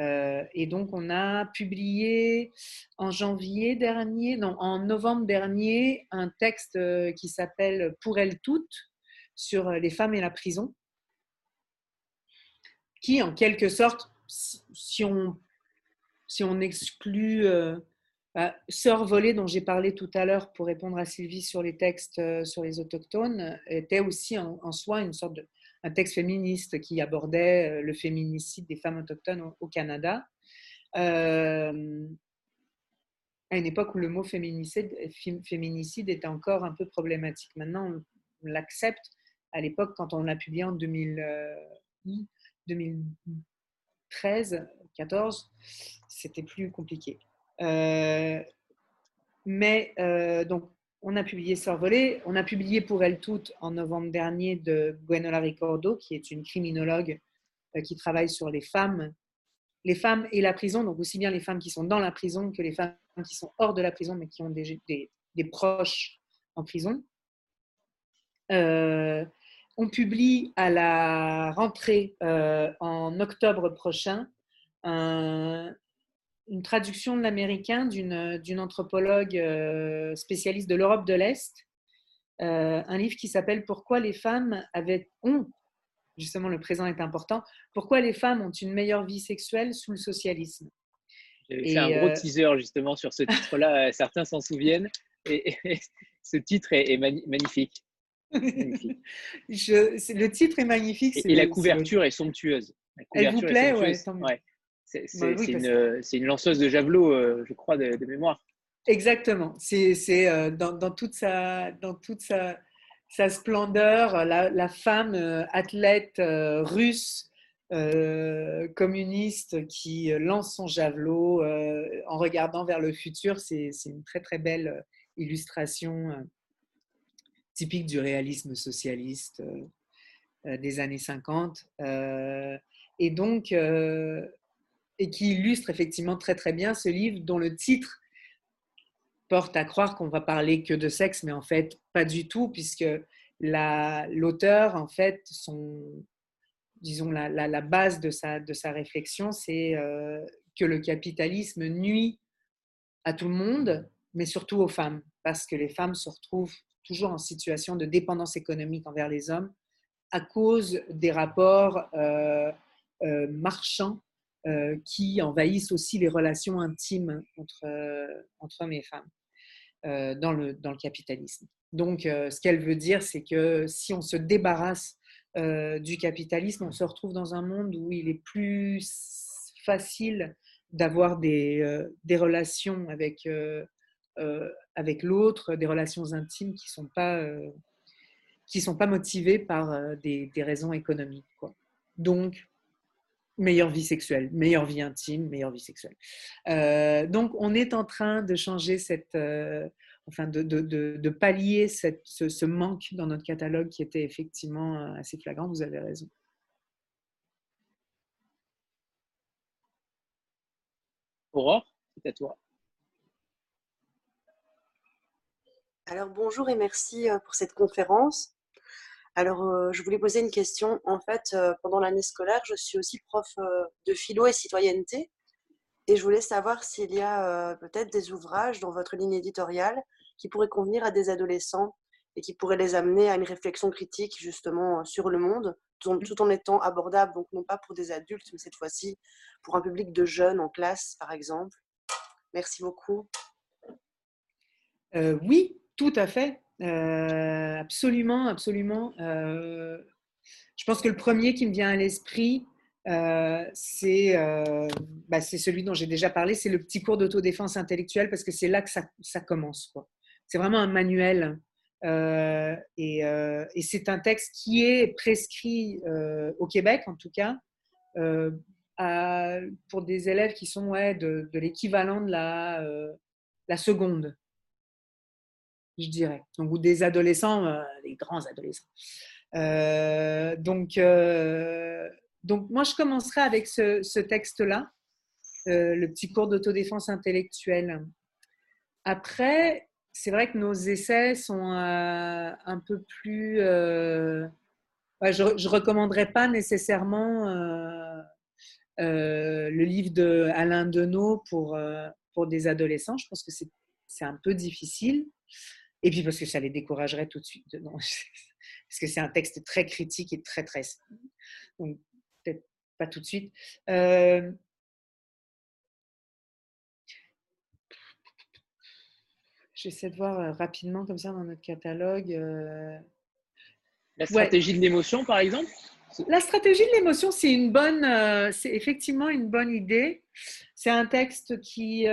Euh, et donc, on a publié en janvier dernier, non, en novembre dernier, un texte euh, qui s'appelle Pour elles toutes sur les femmes et la prison, qui, en quelque sorte, si on, si on exclut euh, bah, Sœur volée, dont j'ai parlé tout à l'heure pour répondre à Sylvie sur les textes sur les autochtones, était aussi en soi une sorte de un texte féministe qui abordait euh, le féminicide des femmes autochtones au, Canada. Euh, à une époque où le mot féminicide, féminicide était encore un peu problématique. Maintenant, on, l'accepte. À l'époque, quand on l'a publié en 2013, 14, c'était plus compliqué. Euh, mais donc, on a publié Survolé, on a publié Pour elles toutes en novembre dernier de Gwenola Ricordo, qui est une criminologue euh, qui travaille sur les femmes, les femmes et la prison, donc aussi bien les femmes qui sont dans la prison que les femmes qui sont hors de la prison, mais qui ont des, proches en prison. Euh, on publie à la rentrée euh, en octobre prochain un, une traduction de l'américain d'une anthropologue euh, spécialiste de l'Europe de l'Est, euh, un livre qui s'appelle Pourquoi les femmes avaient, ont, justement le présent est important, pourquoi les femmes ont une meilleure vie sexuelle sous le socialisme. C'est un gros euh, teaser justement sur ce titre-là, certains s'en souviennent, et, ce titre est, magnifique. Je, le titre est magnifique. Et, la couverture est, somptueuse. Elle vous plaît, ouais, bah c'est une, lanceuse de javelot, euh, je crois, de, mémoire. Exactement. C'est euh, dans, toute sa, dans toute sa, sa splendeur, la, femme euh, athlète russe communiste qui lance son javelot en regardant vers le futur. C'est une très très belle illustration typique du réalisme socialiste des années 50. et donc, et qui illustre effectivement très très bien ce livre dont le titre porte à croire qu'on va parler que de sexe, mais en fait pas du tout, puisque l'auteur, en fait, son, disons la, la, base de sa, de sa réflexion, c'est euh, que le capitalisme nuit à tout le monde, mais surtout aux femmes, parce que les femmes se retrouvent toujours en situation de dépendance économique envers les hommes à cause des rapports euh, euh, marchands euh, qui envahissent aussi les relations intimes entre, euh, hommes et femmes euh, dans, le, capitalisme. Donc, ce qu'elle veut dire, c'est que si on se débarrasse du capitalisme, on se retrouve dans un monde où il est plus facile d'avoir des, relations avec, l'autre, des relations intimes qui ne sont, pas, sont pas motivées par des, raisons économiques. Donc, meilleure vie sexuelle, meilleure vie intime, meilleure vie sexuelle. Euh, donc, on est en train de changer cette, euh, enfin, de, de, de, pallier cette, ce, manque dans notre catalogue qui était effectivement euh, assez flagrant. Vous avez raison. Aurore, c'est à toi. Alors bonjour et merci pour cette conférence. Alors, euh, je voulais poser une question. En fait, euh, pendant l'année scolaire, je suis aussi prof euh, de philo et citoyenneté. Et je voulais savoir s'il y a peut-être des ouvrages dans votre ligne éditoriale qui pourraient convenir à des adolescents et qui pourraient les amener à une réflexion critique justement sur le monde, tout, tout en étant abordables, donc non pas pour des adultes, mais cette fois-ci pour un public de jeunes en classe, par exemple. Merci beaucoup. oui, tout à fait. Euh, absolument, absolument. Euh, je pense que le premier qui me vient à l'esprit, euh, bah, c'est celui dont j'ai déjà parlé, c'est le petit cours d'autodéfense intellectuelle, parce que c'est là que ça, ça commence. C'est vraiment un manuel. et, c'est un texte qui est prescrit au Québec, en tout cas, pour des élèves qui sont ouais, de, de l'équivalent de la, la seconde je dirais. Donc, ou des adolescents, euh, des grands adolescents. donc, donc, moi, je commencerai avec ce, texte-là, le petit cours d'autodéfense intellectuelle. Après, c'est vrai que nos essais sont un peu plus... je ne recommanderais pas nécessairement le livre de Alain Deneau pour, pour des adolescents. Je pense que c'est un peu difficile. Et puis parce que ça les découragerait tout de suite. Non, parce que c'est un texte très critique et très, très. Donc, peut-être pas tout de suite. Euh, j'essaie de voir rapidement comme ça dans notre catalogue. Euh, La stratégie de l'émotion, par exemple? La stratégie de l'émotion, c'est une bonne, c'est effectivement une bonne idée. C'est un texte qui,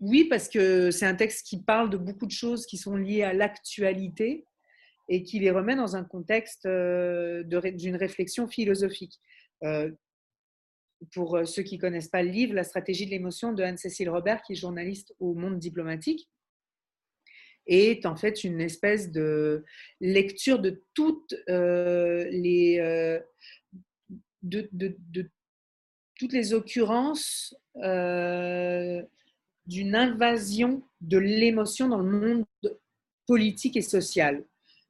oui, parce que c'est un texte qui parle de beaucoup de choses qui sont liées à l'actualité et qui les remet dans un contexte euh, d'une réflexion philosophique. Euh, pour ceux qui ne connaissent pas le livre, La stratégie de l'émotion de Anne-Cécile Robert, qui est journaliste au monde diplomatique, est en fait une espèce de lecture euh, de, toutes les occurrences d'une invasion de l'émotion dans le monde politique et social.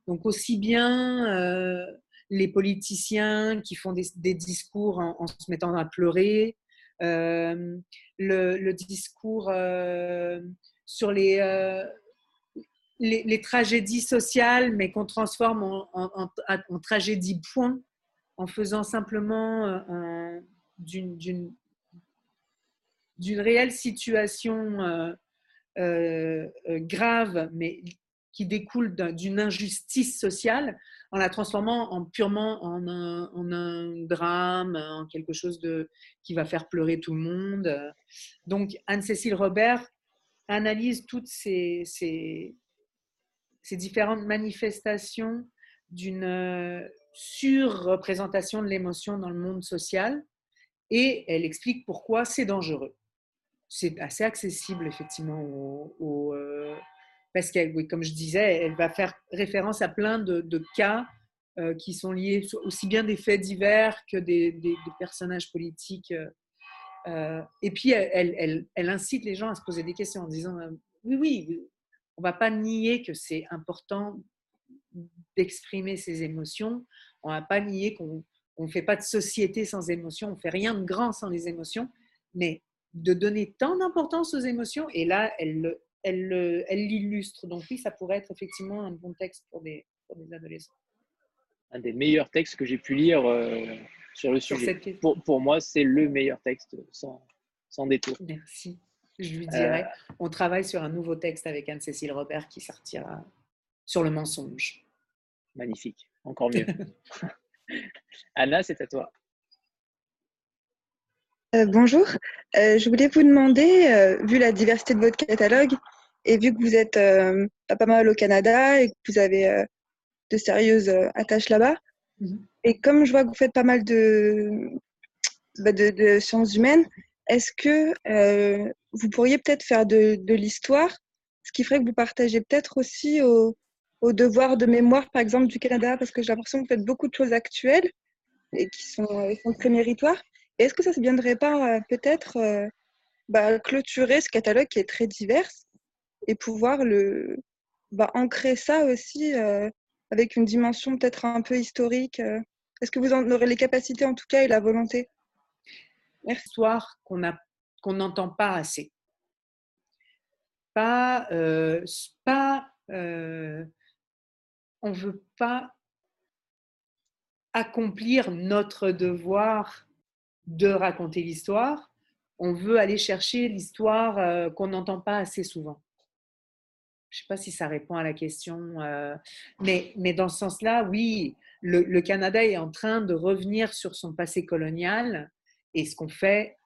Donc aussi bien euh, les politiciens qui font des, discours en, se mettant à pleurer, euh, le, discours euh, sur les, les, tragédies sociales, mais qu'on transforme en, tragédie point, en faisant simplement d'une d'une réelle situation euh, euh, euh, grave, mais qui découle d'une injustice sociale, en la transformant en purement en un, drame, en quelque chose qui va faire pleurer tout le monde. Donc Anne-Cécile Robert analyse toutes ces, ces différentes manifestations d'une surreprésentation de l'émotion dans le monde social et elle explique pourquoi c'est dangereux c'est assez accessible effectivement euh, parce oui, comme je disais, elle va faire référence à plein de, cas euh, qui sont liés aussi bien des faits divers que des, personnages politiques. Euh, et puis, elle, elle, elle, incite les gens à se poser des questions en disant oui, oui, on va pas nier que c'est important d'exprimer ses émotions. On va pas nier qu'on ne fait pas de société sans émotions, on fait rien de grand sans les émotions. Mais de donner tant d'importance aux émotions. Et là, elle, elle, elle l'illustre. Donc oui, ça pourrait être effectivement un bon texte pour des, pour des adolescents. Un des meilleurs textes que j'ai pu lire euh, sur le sujet. Pour, pour, moi, c'est le meilleur texte sans, sans détour. Merci. Je lui dirai. Euh, On travaille sur un nouveau texte avec Anne-Cécile Robert qui sortira sur le mensonge. Magnifique. Encore mieux. Anna, c'est à toi. Euh, bonjour, euh, je voulais vous demander, euh, vu la diversité de votre catalogue et vu que vous êtes pas mal au Canada et que vous avez de sérieuses attaches là-bas, mhm. et comme je vois que vous faites pas mal de, bah, de, sciences humaines, est-ce que vous pourriez peut-être faire de, l'histoire, ce qui ferait que vous partagez peut-être aussi au, au devoir de mémoire, par exemple, du Canada, parce que j'ai l'impression que vous faites beaucoup de choses actuelles et qui sont, sont très méritoires. Est-ce que ça ne viendrait pas euh, peut-être euh, bah, clôturer ce catalogue qui est très divers et pouvoir le, bah, ancrer ça aussi euh, avec une dimension peut-être un peu historique Est-ce que vous en aurez les capacités en tout cas et la volonté? Merci. Histoire qu'on n'entend pas assez. Pas, pas on veut pas accomplir notre devoir de raconter l'histoire, on veut aller chercher l'histoire euh, qu'on n'entend pas assez souvent. Je ne sais pas si ça répond à la question, euh, mais, mais dans ce sens-là, oui, le, Canada est en train de revenir sur son passé colonial et ce qu'on fait,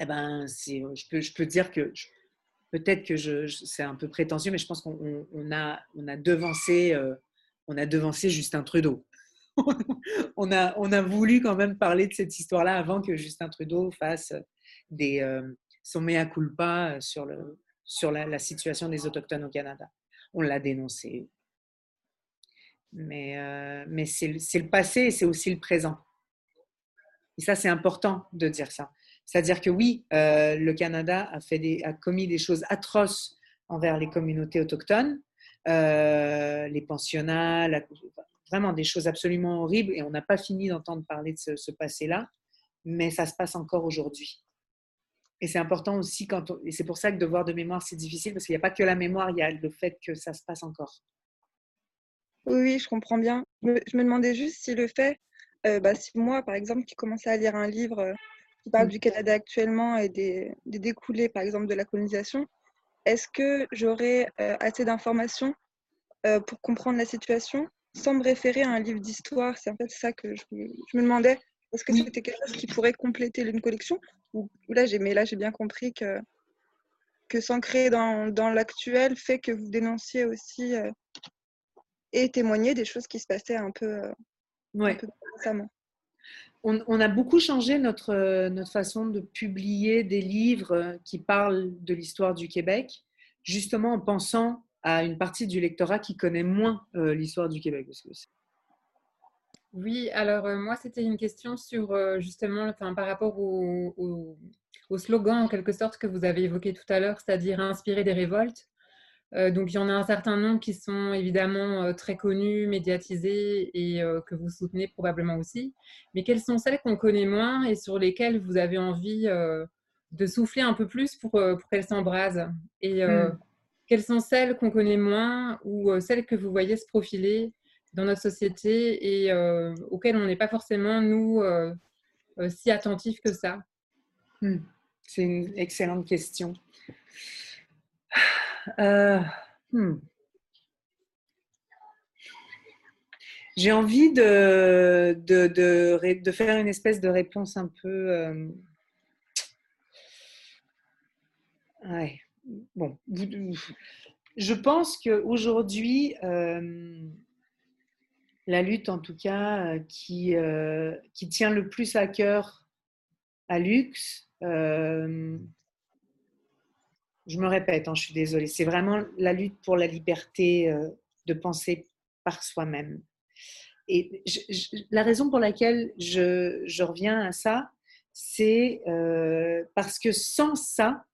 eh ben, je, peux, je peux dire que peut-être que je, c'est un peu prétentieux, mais je pense qu'on a, on a, euh, a devancé Justin Trudeau. on, a, on a voulu quand même parler de cette histoire-là avant que Justin Trudeau fasse des, euh, son mea culpa sur, le, sur la, situation des Autochtones au Canada. On l'a dénoncé. Mais, euh, mais c'est le passé et c'est aussi le présent. Et ça, c'est important de dire ça. C'est-à-dire que oui, euh, le Canada a, fait des, a commis des choses atroces envers les communautés autochtones, les pensionnats, vraiment des choses absolument horribles, et on n'a pas fini d'entendre parler de ce, ce passé-là, mais ça se passe encore aujourd'hui. Et c'est important aussi, quand et c'est pour ça que devoir de mémoire, c'est difficile, parce qu'il n'y a pas que la mémoire, il y a le fait que ça se passe encore. Oui, je comprends bien. Je me demandais juste si le fait, euh, bah, si moi, par exemple, qui commençais à lire un livre euh, qui parle mmh. du Canada actuellement et des, découlés, par exemple, de la colonisation, est-ce que j'aurais euh, assez d'informations pour comprendre la situation sans me référer à un livre d'histoire C'est en fait ça que je, je me demandais. Est-ce que c'était quelque chose qui pourrait compléter une collection ou, là, j'ai, mais là, j'ai bien compris que, que s'ancrer dans, dans l'actuel fait que vous dénonciez aussi et témoigner des choses qui se passaient un peu, euh, récemment. On, a beaucoup changé notre, euh, notre façon de publier des livres euh, qui parlent de l'histoire du Québec, justement en pensant à une partie du lectorat qui connaît moins l'histoire du Québec. Oui, alors moi, c'était une question sur justement, enfin, par rapport au, au, slogan en quelque sorte que vous avez évoqué tout à l'heure, c'est-à-dire inspirer des révoltes. Euh, donc, il y en a un certain nombre qui sont évidemment euh, très connus, médiatisés et euh, que vous soutenez probablement aussi. Mais quelles sont celles qu'on connaît moins et sur lesquelles vous avez envie de souffler un peu plus pour, pour qu'elles s'embrasent Et hmm. Quelles sont celles qu'on connaît moins ou celles que vous voyez se profiler dans notre société et auxquelles on n'est pas forcément, nous, si attentifs que ça? Hmm. C'est une excellente question. Euh, hmm. J'ai envie de, de, de, faire une espèce de réponse un peu... Euh, ouais. Bon, je pense qu'aujourd'hui, euh, la lutte, en tout cas, qui, qui tient le plus à cœur à Lux, je me répète, hein, je suis désolée, c'est vraiment la lutte pour la liberté euh, de penser par soi-même. Et la raison pour laquelle je, reviens à ça, c'est euh, parce que sans ça,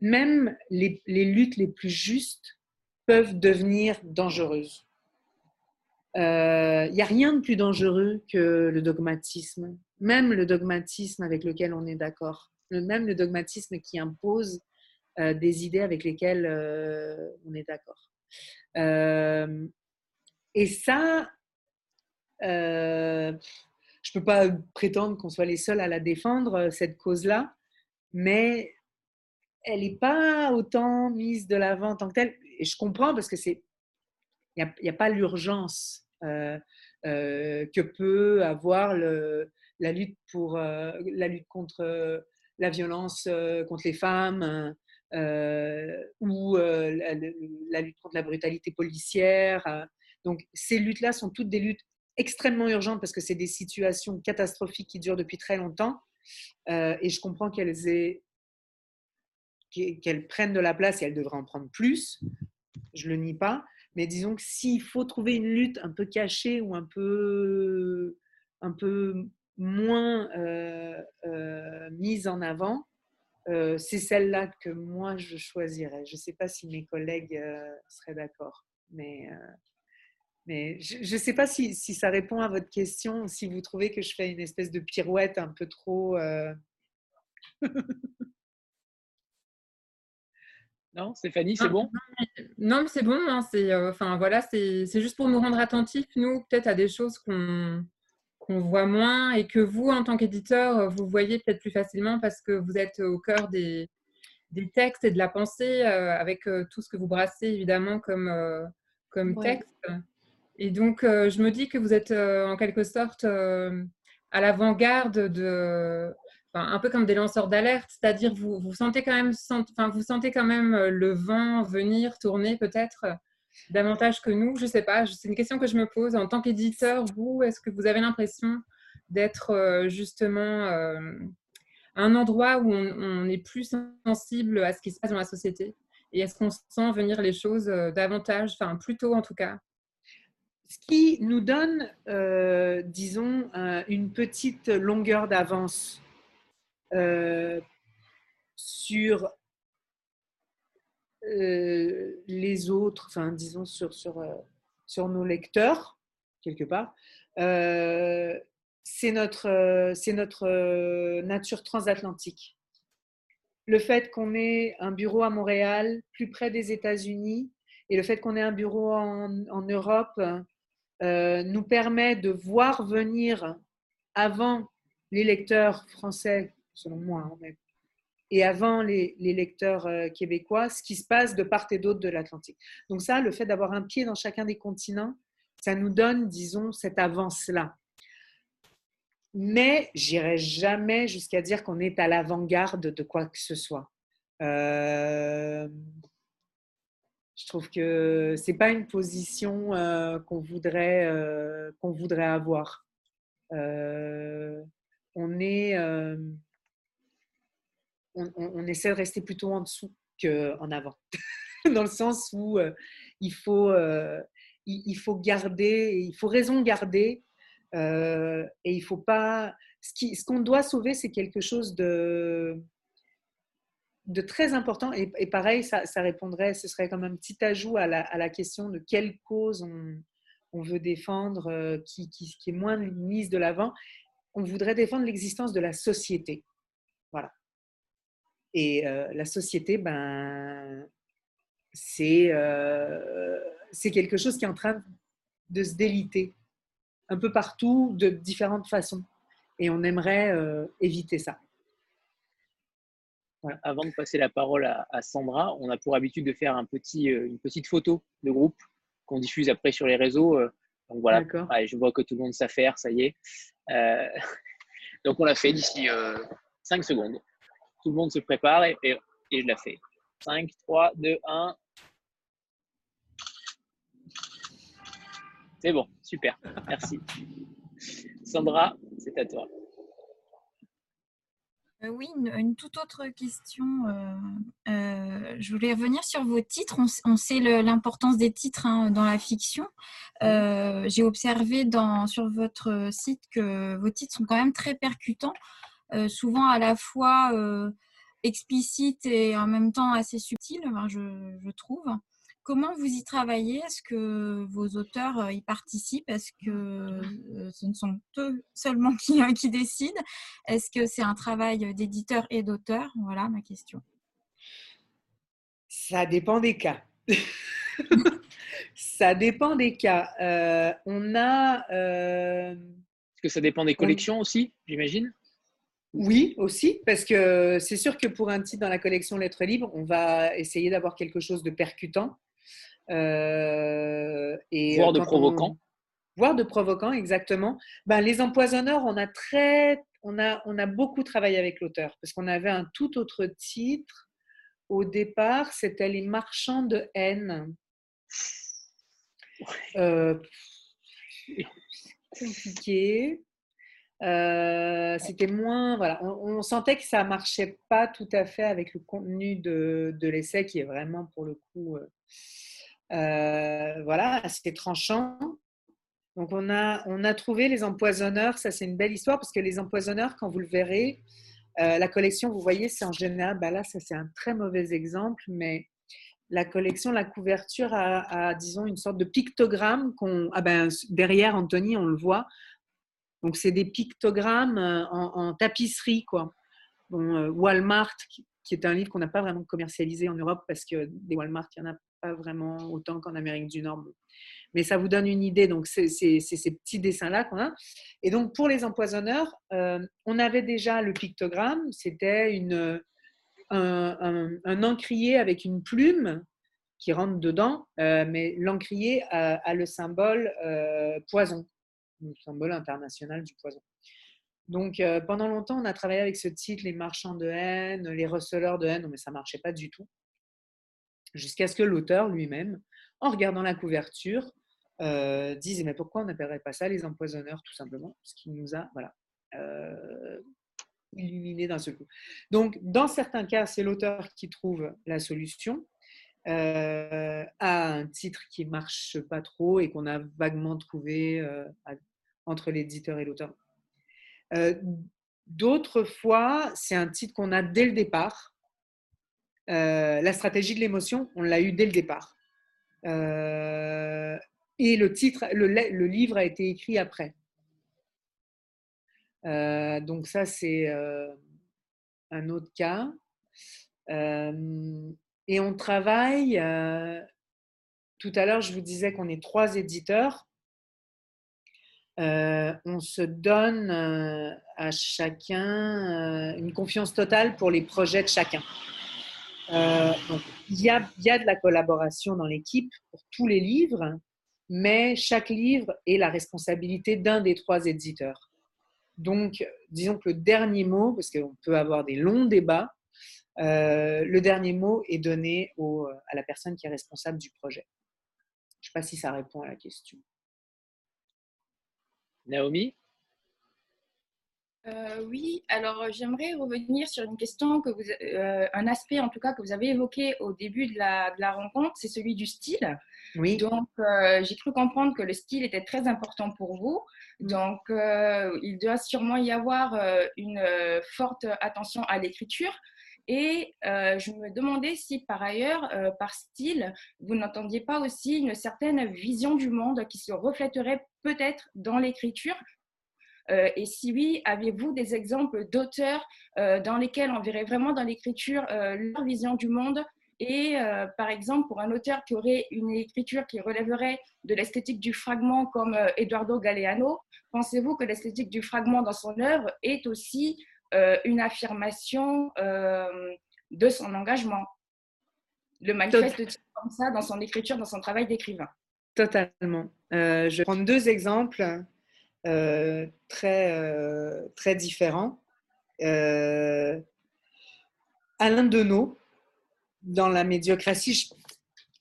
même les, luttes les plus justes peuvent devenir dangereuses. Il euh, n'y a rien de plus dangereux que le dogmatisme, même le dogmatisme avec lequel on est d'accord, même le dogmatisme qui impose euh, des idées avec lesquelles euh, on est d'accord. Et ça, je ne peux pas prétendre qu'on soit les seuls à la défendre, cette cause-là, mais elle n'est pas autant mise de l'avant en tant que telle. Et je comprends parce que c'est, il n'y a, pas l'urgence que peut avoir la lutte pour la lutte contre la violence contre les femmes, euh, ou euh, la, lutte contre la brutalité policière. Euh. Donc ces luttes-là sont toutes des luttes extrêmement urgentes parce que c'est des situations catastrophiques qui durent depuis très longtemps. et je comprends qu'elles aient qu'elles prennent de la place et elles devraient en prendre plus. Je le nie pas. Mais disons que s'il faut trouver une lutte un peu cachée ou un peu, un peu moins mise en avant, euh, c'est celle-là que moi je choisirais. Je ne sais pas si mes collègues euh, seraient d'accord, mais, euh, mais je ne sais pas si, si, ça répond à votre question, si vous trouvez que je fais une espèce de pirouette un peu trop. non, Stéphanie, c'est bon? Non, mais c'est bon. Hein, c'est enfin voilà, c'est juste pour nous rendre attentifs, nous, peut-être à des choses qu'on qu'on voit moins et que vous, en tant qu'éditeur, euh, vous voyez peut-être plus facilement parce que vous êtes au cœur des, des textes et de la pensée euh, avec euh, tout ce que vous brassez évidemment comme, comme texte. Et donc, je me dis que vous êtes en quelque sorte à l'avant-garde de, un peu comme des lanceurs d'alerte, c'est-à-dire vous, vous sentez quand même, même le vent venir, tourner peut-être davantage que nous Je ne sais pas, c'est une question que je me pose. En tant qu'éditeur, vous, est-ce que vous avez l'impression d'être euh, justement euh, un endroit où on, est plus sensible à ce qui se passe dans la société? Et est-ce qu'on sent venir les choses euh, davantage, enfin plutôt en tout cas? Ce qui nous donne, euh, disons, une petite longueur d'avance euh, sur euh, les autres, enfin, disons, sur, sur, sur nos lecteurs, quelque part, c'est notre, notre nature transatlantique. Le fait qu'on ait un bureau à Montréal, plus près des États-Unis, et le fait qu'on ait un bureau en, en Europe euh, nous permet de voir venir avant les lecteurs français, selon moi, hein, et avant les, lecteurs euh, québécois, ce qui se passe de part et d'autre de l'Atlantique. Donc ça, le fait d'avoir un pied dans chacun des continents, ça nous donne, disons, cette avance-là. Mais j'irai jamais jusqu'à dire qu'on est à l'avant-garde de quoi que ce soit. Euh, je trouve que c'est pas une position euh, qu'on voudrait, qu'on voudrait avoir. On, est, on, essaie de rester plutôt en dessous qu'en avant, dans le sens où il, faut, il, faut garder, il faut raison garder, et il faut pas. Ce qu'on doit sauver, c'est quelque chose de de très important, et, pareil, ça, répondrait, ce serait comme un petit ajout à la, question de quelle cause on, veut défendre, euh, qui, est moins mise de l'avant. On voudrait défendre l'existence de la société. Et euh, la société, ben, c'est euh, quelque chose qui est en train de se déliter un peu partout, de différentes façons. Et on aimerait éviter ça. Avant de passer la parole à, Sandra, on a pour habitude de faire un petit, euh, une petite photo de groupe qu'on diffuse après sur les réseaux. Euh. Donc voilà, je vois que tout le monde sait faire, ça y est. Euh, donc on l'a fait d'ici 5 secondes. Tout le monde se prépare et, et, je la fais. 5, 3, 2, 1. C'est bon, super, merci. Sandra, c'est à toi. Euh, oui, une, toute autre question. Euh, euh, je voulais revenir sur vos titres. On, sait l'importance des titres hein, dans la fiction. J'ai observé dans, sur votre site que vos titres sont quand même très percutants, souvent à la fois explicites et en même temps assez subtils, je, trouve. Comment vous y travaillez? Est-ce que vos auteurs euh, y participent? Est-ce que euh, ce ne sont eux seulement qui, euh, qui décident? Est-ce que c'est un travail d'éditeur et d'auteur? Voilà ma question. Ça dépend des cas. ça dépend des cas. on a. Est-ce que ça dépend des collections aussi, j'imagine? Oui, aussi, parce que c'est sûr que pour un titre dans la collection Lettres libres, on va essayer d'avoir quelque chose de percutant. Euh, et voire de provoquant. voire de provoquant, exactement. Ben, les empoisonneurs, on a, très, on, a, on a beaucoup travaillé avec l'auteur parce qu'on avait un tout autre titre. Au départ, c'était Les marchands de haine. Euh, compliqué. Euh, c'était moins, voilà, on, sentait que ça marchait pas tout à fait avec le contenu de, de l'essai qui est vraiment pour le coup euh, voilà, c'était tranchant. Donc on a, on a trouvé les empoisonneurs, ça c'est une belle histoire parce que les empoisonneurs, quand vous le verrez, euh, la collection, vous voyez, c'est en général, bah là ça c'est un très mauvais exemple, mais la collection, la couverture a, disons, une sorte de pictogramme qu'on, ah ben, derrière Anthony, on le voit. Donc c'est des pictogrammes euh, en, tapisserie, quoi. Bon, Walmart, qui, est un livre qu'on n'a pas vraiment commercialisé en Europe parce que des Walmart, il y en a vraiment autant qu'en Amérique du Nord. Mais ça vous donne une idée. Donc, c'est ces petits dessins-là qu'on a. Et donc, pour les empoisonneurs, euh, on avait déjà le pictogramme. C'était un, encrier avec une plume qui rentre dedans, euh, mais l'encrier a, le symbole euh, poison, le symbole international du poison. Donc, pendant longtemps, on a travaillé avec ce titre, les marchands de haine, les receleurs de haine, mais ça marchait pas du tout jusqu'à ce que l'auteur lui-même, en regardant la couverture, euh, dise mais pourquoi on n'appellerait pas ça les empoisonneurs tout simplement? Ce qui nous a voilà euh, illuminé d'un seul coup. Donc dans certains cas c'est l'auteur qui trouve la solution euh, à un titre qui marche pas trop et qu'on a vaguement trouvé euh, entre l'éditeur et l'auteur. Euh, d'autres fois, c'est un titre qu'on a dès le départ. la stratégie de l'émotion, on l'a eu dès le départ. et le livre a été écrit après. donc ça, c'est un autre cas. Et on travaille, euh, tout à l'heure, je vous disais qu'on est trois éditeurs. Euh, on se donne euh, à chacun une confiance totale pour les projets de chacun. il, y a, de la collaboration dans l'équipe pour tous les livres, mais chaque livre est la responsabilité d'un des trois éditeurs. Donc, disons que le dernier mot, parce qu'on peut avoir des longs débats, euh, le dernier mot est donné à la personne qui est responsable du projet. Je ne sais pas si ça répond à la question. Naomi euh, oui, alors j'aimerais revenir sur une question, que vous, euh, un aspect en tout cas que vous avez évoqué au début de la, de la rencontre, c'est celui du style. Oui. Donc j'ai cru comprendre que le style était très important pour vous. Mm. Donc il doit sûrement y avoir une forte attention à l'écriture. Et euh, je me demandais si par ailleurs, euh, par style, vous n'entendiez pas aussi une certaine vision du monde qui se reflèterait peut-être dans l'écriture? Euh, et si oui, avez-vous des exemples d'auteurs dans lesquels on verrait vraiment dans l'écriture leur vision du monde? Et par exemple, pour un auteur qui aurait une écriture qui relèverait de l'esthétique du fragment comme Eduardo Galeano, pensez-vous que l'esthétique du fragment dans son œuvre est aussi une affirmation euh, de son engagement. Le manifeste comme ça dans son écriture, dans son travail d'écrivain. Totalement. Euh, je vais prendre deux exemples très, très différents. Alain Deneau, dans La médiocratie, je,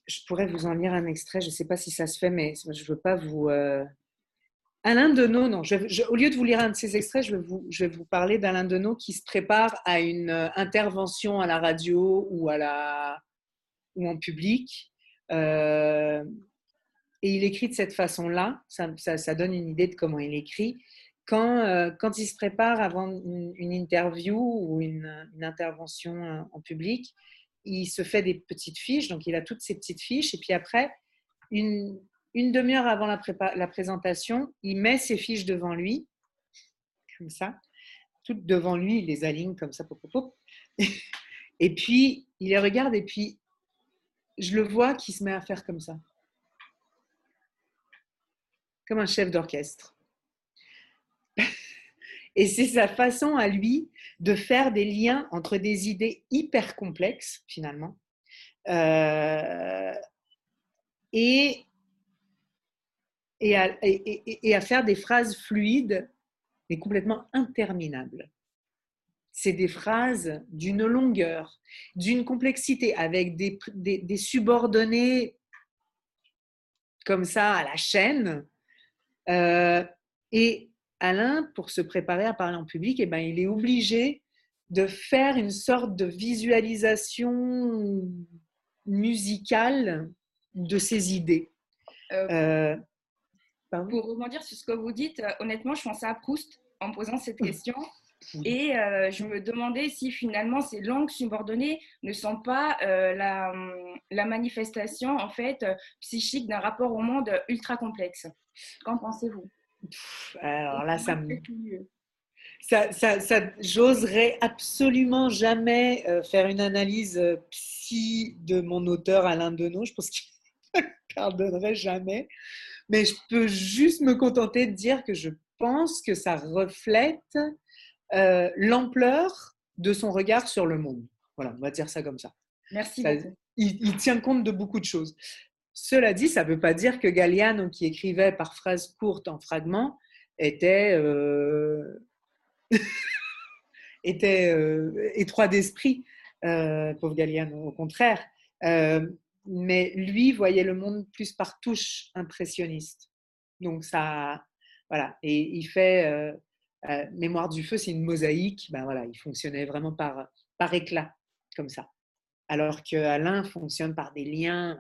je, pourrais vous en lire un extrait, je ne sais pas si ça se fait, mais je ne veux pas vous, Alain Deneau, non, au lieu de vous lire un de ces extraits, je vais vous, je vais vous parler d'Alain Deneau qui se prépare à une euh, intervention à la radio ou, à la, ou en public. Euh, et il écrit de cette façon-là, ça, ça, donne une idée de comment il écrit. Quand, euh, quand il se prépare avant une, interview ou une, une, intervention en public, il se fait des petites fiches, donc il a toutes ces petites fiches, et puis après, une, une demi-heure avant la, présentation, il met ses fiches devant lui, comme ça, toutes devant lui, il les aligne comme ça, pop, et puis il les regarde et puis je le vois qui se met à faire comme ça, comme un chef d'orchestre. Et c'est sa façon à lui de faire des liens entre des idées hyper complexes, finalement, euh, et et à, faire des phrases fluides mais complètement interminables. C'est des phrases d'une longueur, d'une complexité, avec des, des, subordonnés comme ça à la chaîne. Euh, et Alain, pour se préparer à parler en public, eh ben, il est obligé de faire une sorte de visualisation musicale de ses idées. Euh, pour rebondir sur ce que vous dites, euh, honnêtement, je pensais à Proust en posant cette question. Et euh, je me demandais si finalement ces langues subordonnées ne sont pas euh, la, la, manifestation en fait psychique d'un rapport au monde ultra complexe. Qu'en pensez-vous? Alors là, ça me. Ça, ça, ça j'oserais absolument jamais faire une analyse psy de mon auteur Alain Deneau. Je pense qu'il ne pardonnerait jamais. Mais je peux juste me contenter de dire que je pense que ça reflète euh, l'ampleur de son regard sur le monde. Voilà, on va dire ça comme ça. Merci Il, tient compte de beaucoup de choses. Cela dit, ça ne veut pas dire que Galliano, qui écrivait par phrases courtes en fragments, était, euh, était euh, étroit d'esprit, pauvre Galliano. Au contraire, mais lui voyait le monde plus par touche impressionniste. Donc ça, voilà. Et il fait euh, euh, Mémoire du feu, c'est une mosaïque. Ben voilà, il fonctionnait vraiment par par éclat, comme ça. alors que Alain fonctionne par des liens.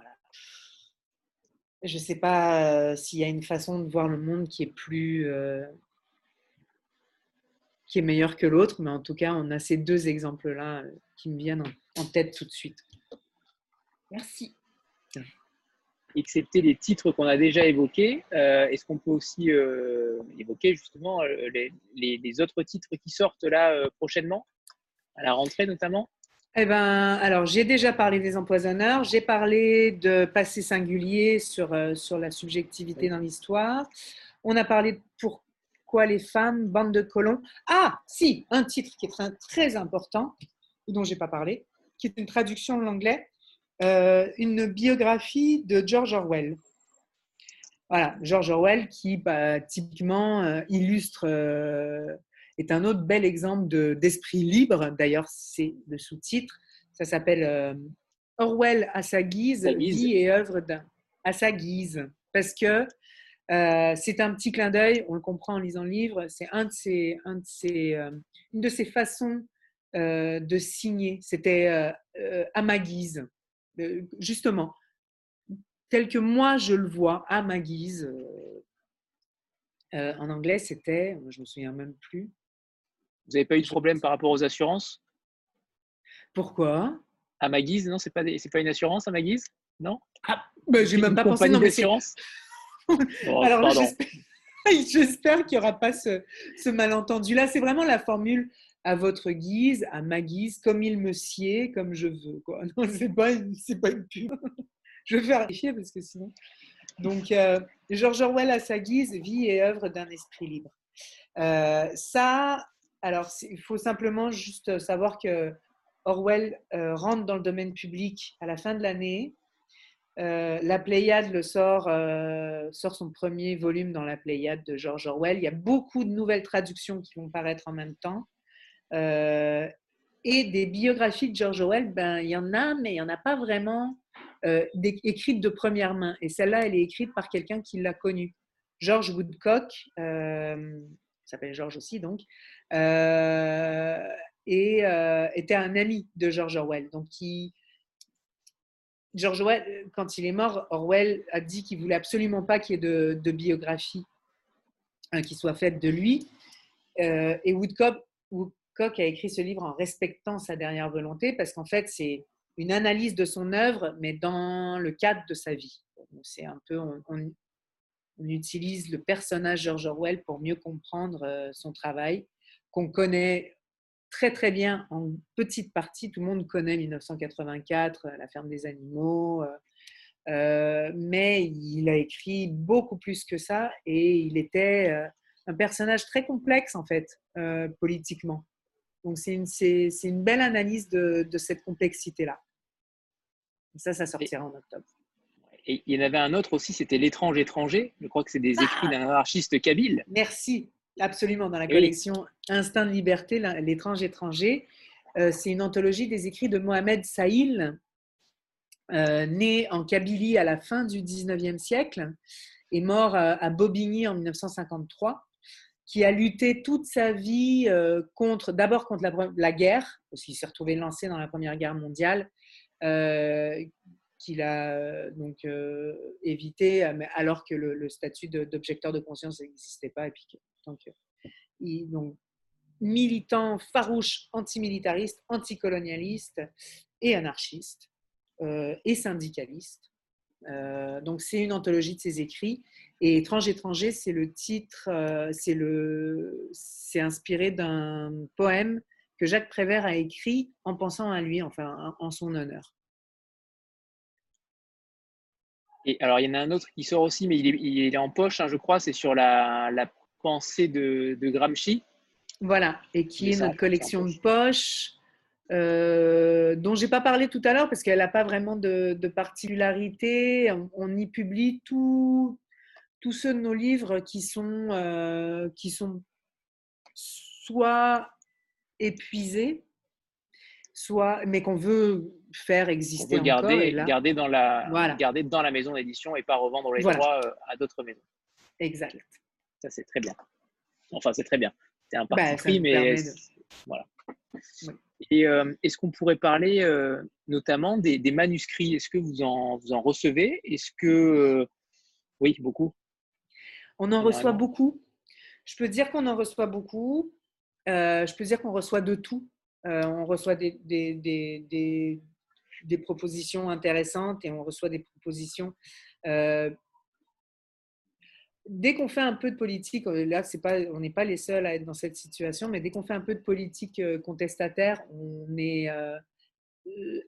Je ne sais pas s'il y a une façon de voir le monde qui est plus qui est meilleure que l'autre, mais en tout cas, on a ces deux exemples-là qui me viennent en tête tout de suite. Merci excepté les titres qu'on a déjà évoqués, euh, est-ce qu'on peut aussi euh, évoquer justement euh, les, autres titres qui sortent là prochainement, à la rentrée notamment? Eh ben, alors j'ai déjà parlé des empoisonneurs, j'ai parlé de passé singulier sur, sur la subjectivité dans l'histoire. On a parlé de pourquoi les femmes, bande de colons. Ah, si, un titre qui est très, très important, dont j'ai pas parlé, qui est une traduction de l'anglais, euh, une biographie de George Orwell. Voilà, George Orwell qui bah, typiquement euh, illustre, euh, est un autre bel exemple d'esprit libre. D'ailleurs, c'est le sous-titre. Ça s'appelle Orwell à sa guise, vie et œuvre d'un. À sa guise. Parce que c'est un petit clin d'œil, on le comprend en lisant le livre, c'est un de un de une de ses façons de signer. C'était à ma guise justement, tel que moi je le vois à ma guise. Euh, euh, en anglais, c'était, je me souviens même plus. Vous n'avez pas eu de problème par rapport aux assurances? Pourquoi? À ma guise, non, c'est pas pas une assurance à ma guise, non? Ah, ben, J'ai même pas pensé. Non, mais Alors j'espère qu'il n'y aura pas ce, ce malentendu. Là, c'est vraiment la formule à votre guise, à ma guise, comme il me sied, comme je veux. Quoi. Non, c'est pas, c'est pas une pub. je vais faire vérifier parce que sinon. Donc, euh, George Orwell à sa guise, vie et œuvre d'un esprit libre. Euh, ça, alors, il faut simplement juste savoir que Orwell euh, rentre dans le domaine public à la fin de l'année. la Pléiade sort son premier volume dans la Pléiade de George Orwell. Il y a beaucoup de nouvelles traductions qui vont paraître en même temps. Euh, et des biographies de George Orwell, ben, il y en a, mais il n'y en a pas vraiment euh, écrites de première main. Et celle-là, elle est écrite par quelqu'un qui l'a connue. George Woodcock, euh, s'appelle George aussi donc, euh, et était un ami de George Orwell. Donc, George Orwell, quand il est mort, Orwell a dit qu'il voulait absolument pas qu'il y ait de, de biographie hein, qui soit faite de lui. et Woodcock, Koch a écrit ce livre en respectant sa dernière volonté parce qu'en fait, c'est une analyse de son œuvre, mais dans le cadre de sa vie. C'est un peu, on, utilise le personnage George Orwell pour mieux comprendre euh, son travail, qu'on connaît très très bien en petite partie. Tout le monde connaît 1984, La ferme des animaux, euh, euh, mais il a écrit beaucoup plus que ça et il était un personnage très complexe en fait, politiquement. Donc, c'est une, une, belle analyse de, cette complexité-là. Ça, ça sortira en octobre. Et il y en avait un autre aussi, c'était L'étrange étranger. Je crois que c'est des ah écrits d'un anarchiste kabyle. Merci, absolument, dans la collection Instinct de liberté, L'étrange étranger. Euh, c'est une anthologie des écrits de Mohamed Saïl, euh, né en Kabylie à la fin du 19e siècle et mort à Bobigny en 1953 qui a lutté toute sa vie euh, contre, d'abord contre la, guerre, parce qu'il s'est retrouvé lancé dans la Première Guerre mondiale, euh, qu'il a euh, donc évité, alors que le, statut d'objecteur de, conscience n'existait pas, et puis il, donc militant farouche, antimilitariste, anticolonialiste et anarchiste et syndicaliste. Donc c'est une anthologie de ses écrits et Étrange étranger, c'est le titre, euh, c'est le, c'est inspiré d'un poème que Jacques Prévert a écrit en pensant à lui, enfin en son honneur. Et alors il y en a un autre qui sort aussi, mais il est, il est en poche, hein, je crois, c'est sur la, la pensée de, de, Gramsci. Voilà, et qui est notre collection de poches. Euh, dont j'ai pas parlé tout à l'heure parce qu'elle n'a pas vraiment de, de particularité. On, on, y publie tous ceux de nos livres qui sont, euh, qui sont soit épuisés, soit, mais qu'on veut faire exister on garder, encore. garder, dans la, garder dans la maison d'édition et pas revendre les droits euh, à d'autres maisons. Exact. Ça, c'est très bien. Enfin, c'est très bien. C'est un parti bah, pris, mais Voilà. Et est-ce qu'on pourrait parler notamment des, manuscrits? Est-ce que vous en, vous en recevez? Est-ce que. oui, beaucoup? On en reçoit beaucoup. Je peux dire qu'on en reçoit beaucoup. je peux dire qu'on reçoit de tout. on reçoit des, des, des, des, propositions intéressantes et on reçoit des propositions dès qu'on fait un peu de politique, euh, là, pas, on n'est pas les seuls à être dans cette situation, mais dès qu'on fait un peu de politique euh, contestataire, on est euh,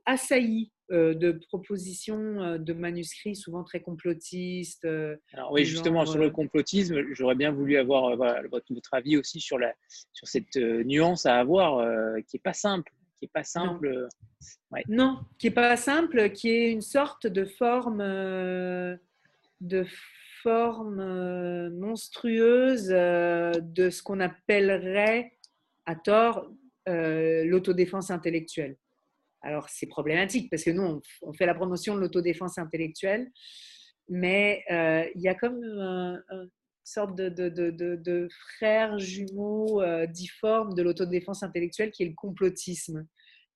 assailli de propositions de manuscrits souvent très complotistes. Alors oui, justement, sur le complotisme, j'aurais bien voulu avoir votre, avis aussi sur, la, sur cette nuance à avoir qui n'est pas simple. Qui est pas simple. Non. qui n'est pas simple, qui est une sorte de forme de forme euh, monstrueuse euh, de ce qu'on appellerait à tort euh, l'autodéfense intellectuelle. Alors c'est problématique parce que nous, on, fait la promotion de l'autodéfense intellectuelle, mais il y a comme une sorte de, de, de, de frère jumeau difforme de l'autodéfense intellectuelle qui est le complotisme,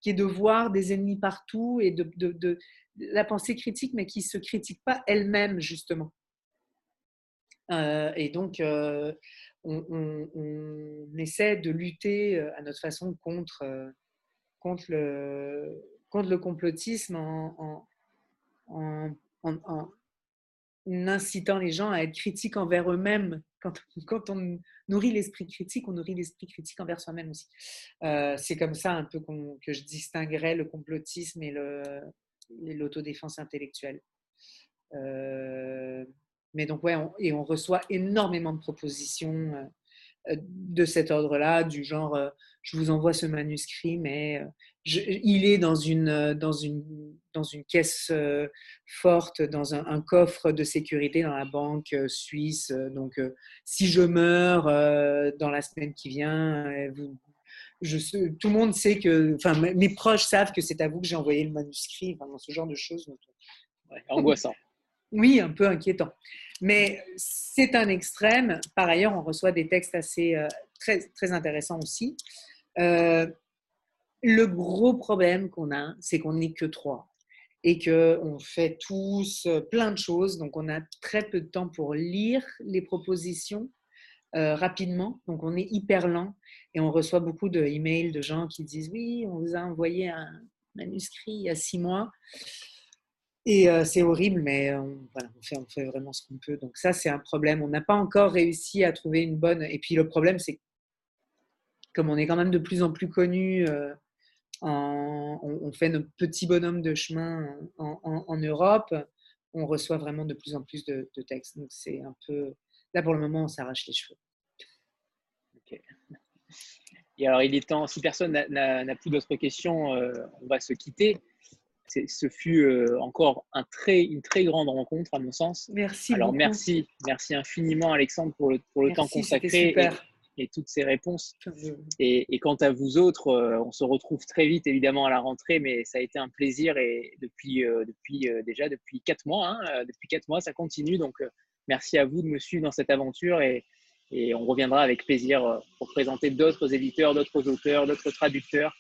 qui est de voir des ennemis partout et de, la pensée critique, mais qui ne se critique pas elle-même, justement. Euh, et donc, euh, on, essaie de lutter euh, à notre façon contre, contre, le, contre le complotisme en, en, incitant les gens à être critiques envers eux-mêmes. Quand, quand, on nourrit l'esprit critique, on nourrit l'esprit critique envers soi-même aussi. c'est comme ça un peu que je distinguerais le complotisme et l'autodéfense intellectuelle. Mais donc, ouais, et on reçoit énormément de propositions euh, euh, de cet ordre-là, du genre, euh, je vous envoie ce manuscrit, mais il est dans une, dans une, dans une caisse forte, dans un, coffre de sécurité dans la banque suisse. Donc, si je meurs dans la semaine qui vient, tout le monde sait que, enfin, mes proches savent que c'est à vous que j'ai envoyé le manuscrit, enfin, ce genre de choses. angoissant. Oui, un peu inquiétant. Mais c'est un extrême. Par ailleurs, on reçoit des textes assez euh, très, très intéressants aussi. Euh, le gros problème qu'on a, c'est qu'on n'est que trois et qu'on fait tous euh, plein de choses. Donc, on a très peu de temps pour lire les propositions rapidement. Donc, on est hyper lent et on reçoit beaucoup de emails de gens qui disent Oui, on vous a envoyé un manuscrit il y a six mois. Et euh, c'est horrible, mais euh, on, fait, vraiment ce qu'on peut. Donc ça, c'est un problème. On n'a pas encore réussi à trouver une bonne... Et puis le problème, c'est comme on est quand même de plus en plus connu, euh, on, fait notre petit bonhomme de chemin en, Europe, on reçoit vraiment de plus en plus de, textes. Donc c'est un peu... Là, pour le moment, on s'arrache les cheveux. Ok. Et alors, il est temps, si personne n'a plus d'autres questions, on va se quitter ce fut euh, encore un très, une très grande rencontre à mon sens. Merci. Alors merci, merci infiniment Alexandre pour le, pour le temps consacré et, toutes ces réponses. Et, quant à vous autres, euh, on se retrouve très vite évidemment à la rentrée, mais ça a été un plaisir et depuis, euh, depuis déjà depuis quatre mois, hein, depuis quatre mois, ça continue. Donc merci à vous de me suivre dans cette aventure et, et on reviendra avec plaisir pour présenter d'autres éditeurs, d'autres auteurs, d'autres traducteurs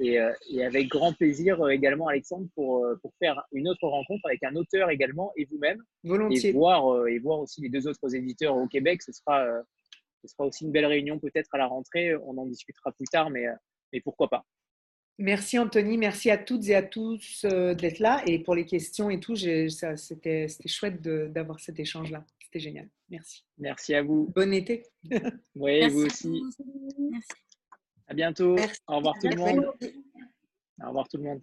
euh, et, avec grand plaisir euh, également, Alexandre, pour, euh, pour faire une autre rencontre avec un auteur également et vous-même. Volontiers. Et voir, et voir aussi les deux autres éditeurs au Québec. Ce sera, ce sera aussi une belle réunion peut-être à la rentrée. On en discutera plus tard, mais, mais pourquoi pas. Merci Anthony, merci à toutes et à tous d'être là. Et pour les questions et tout, c'était chouette d'avoir cet échange-là. C'était génial. Merci. Merci à vous. Bon été. oui, vous aussi. Merci. À bientôt. Au revoir tout le monde. Au revoir tout le monde.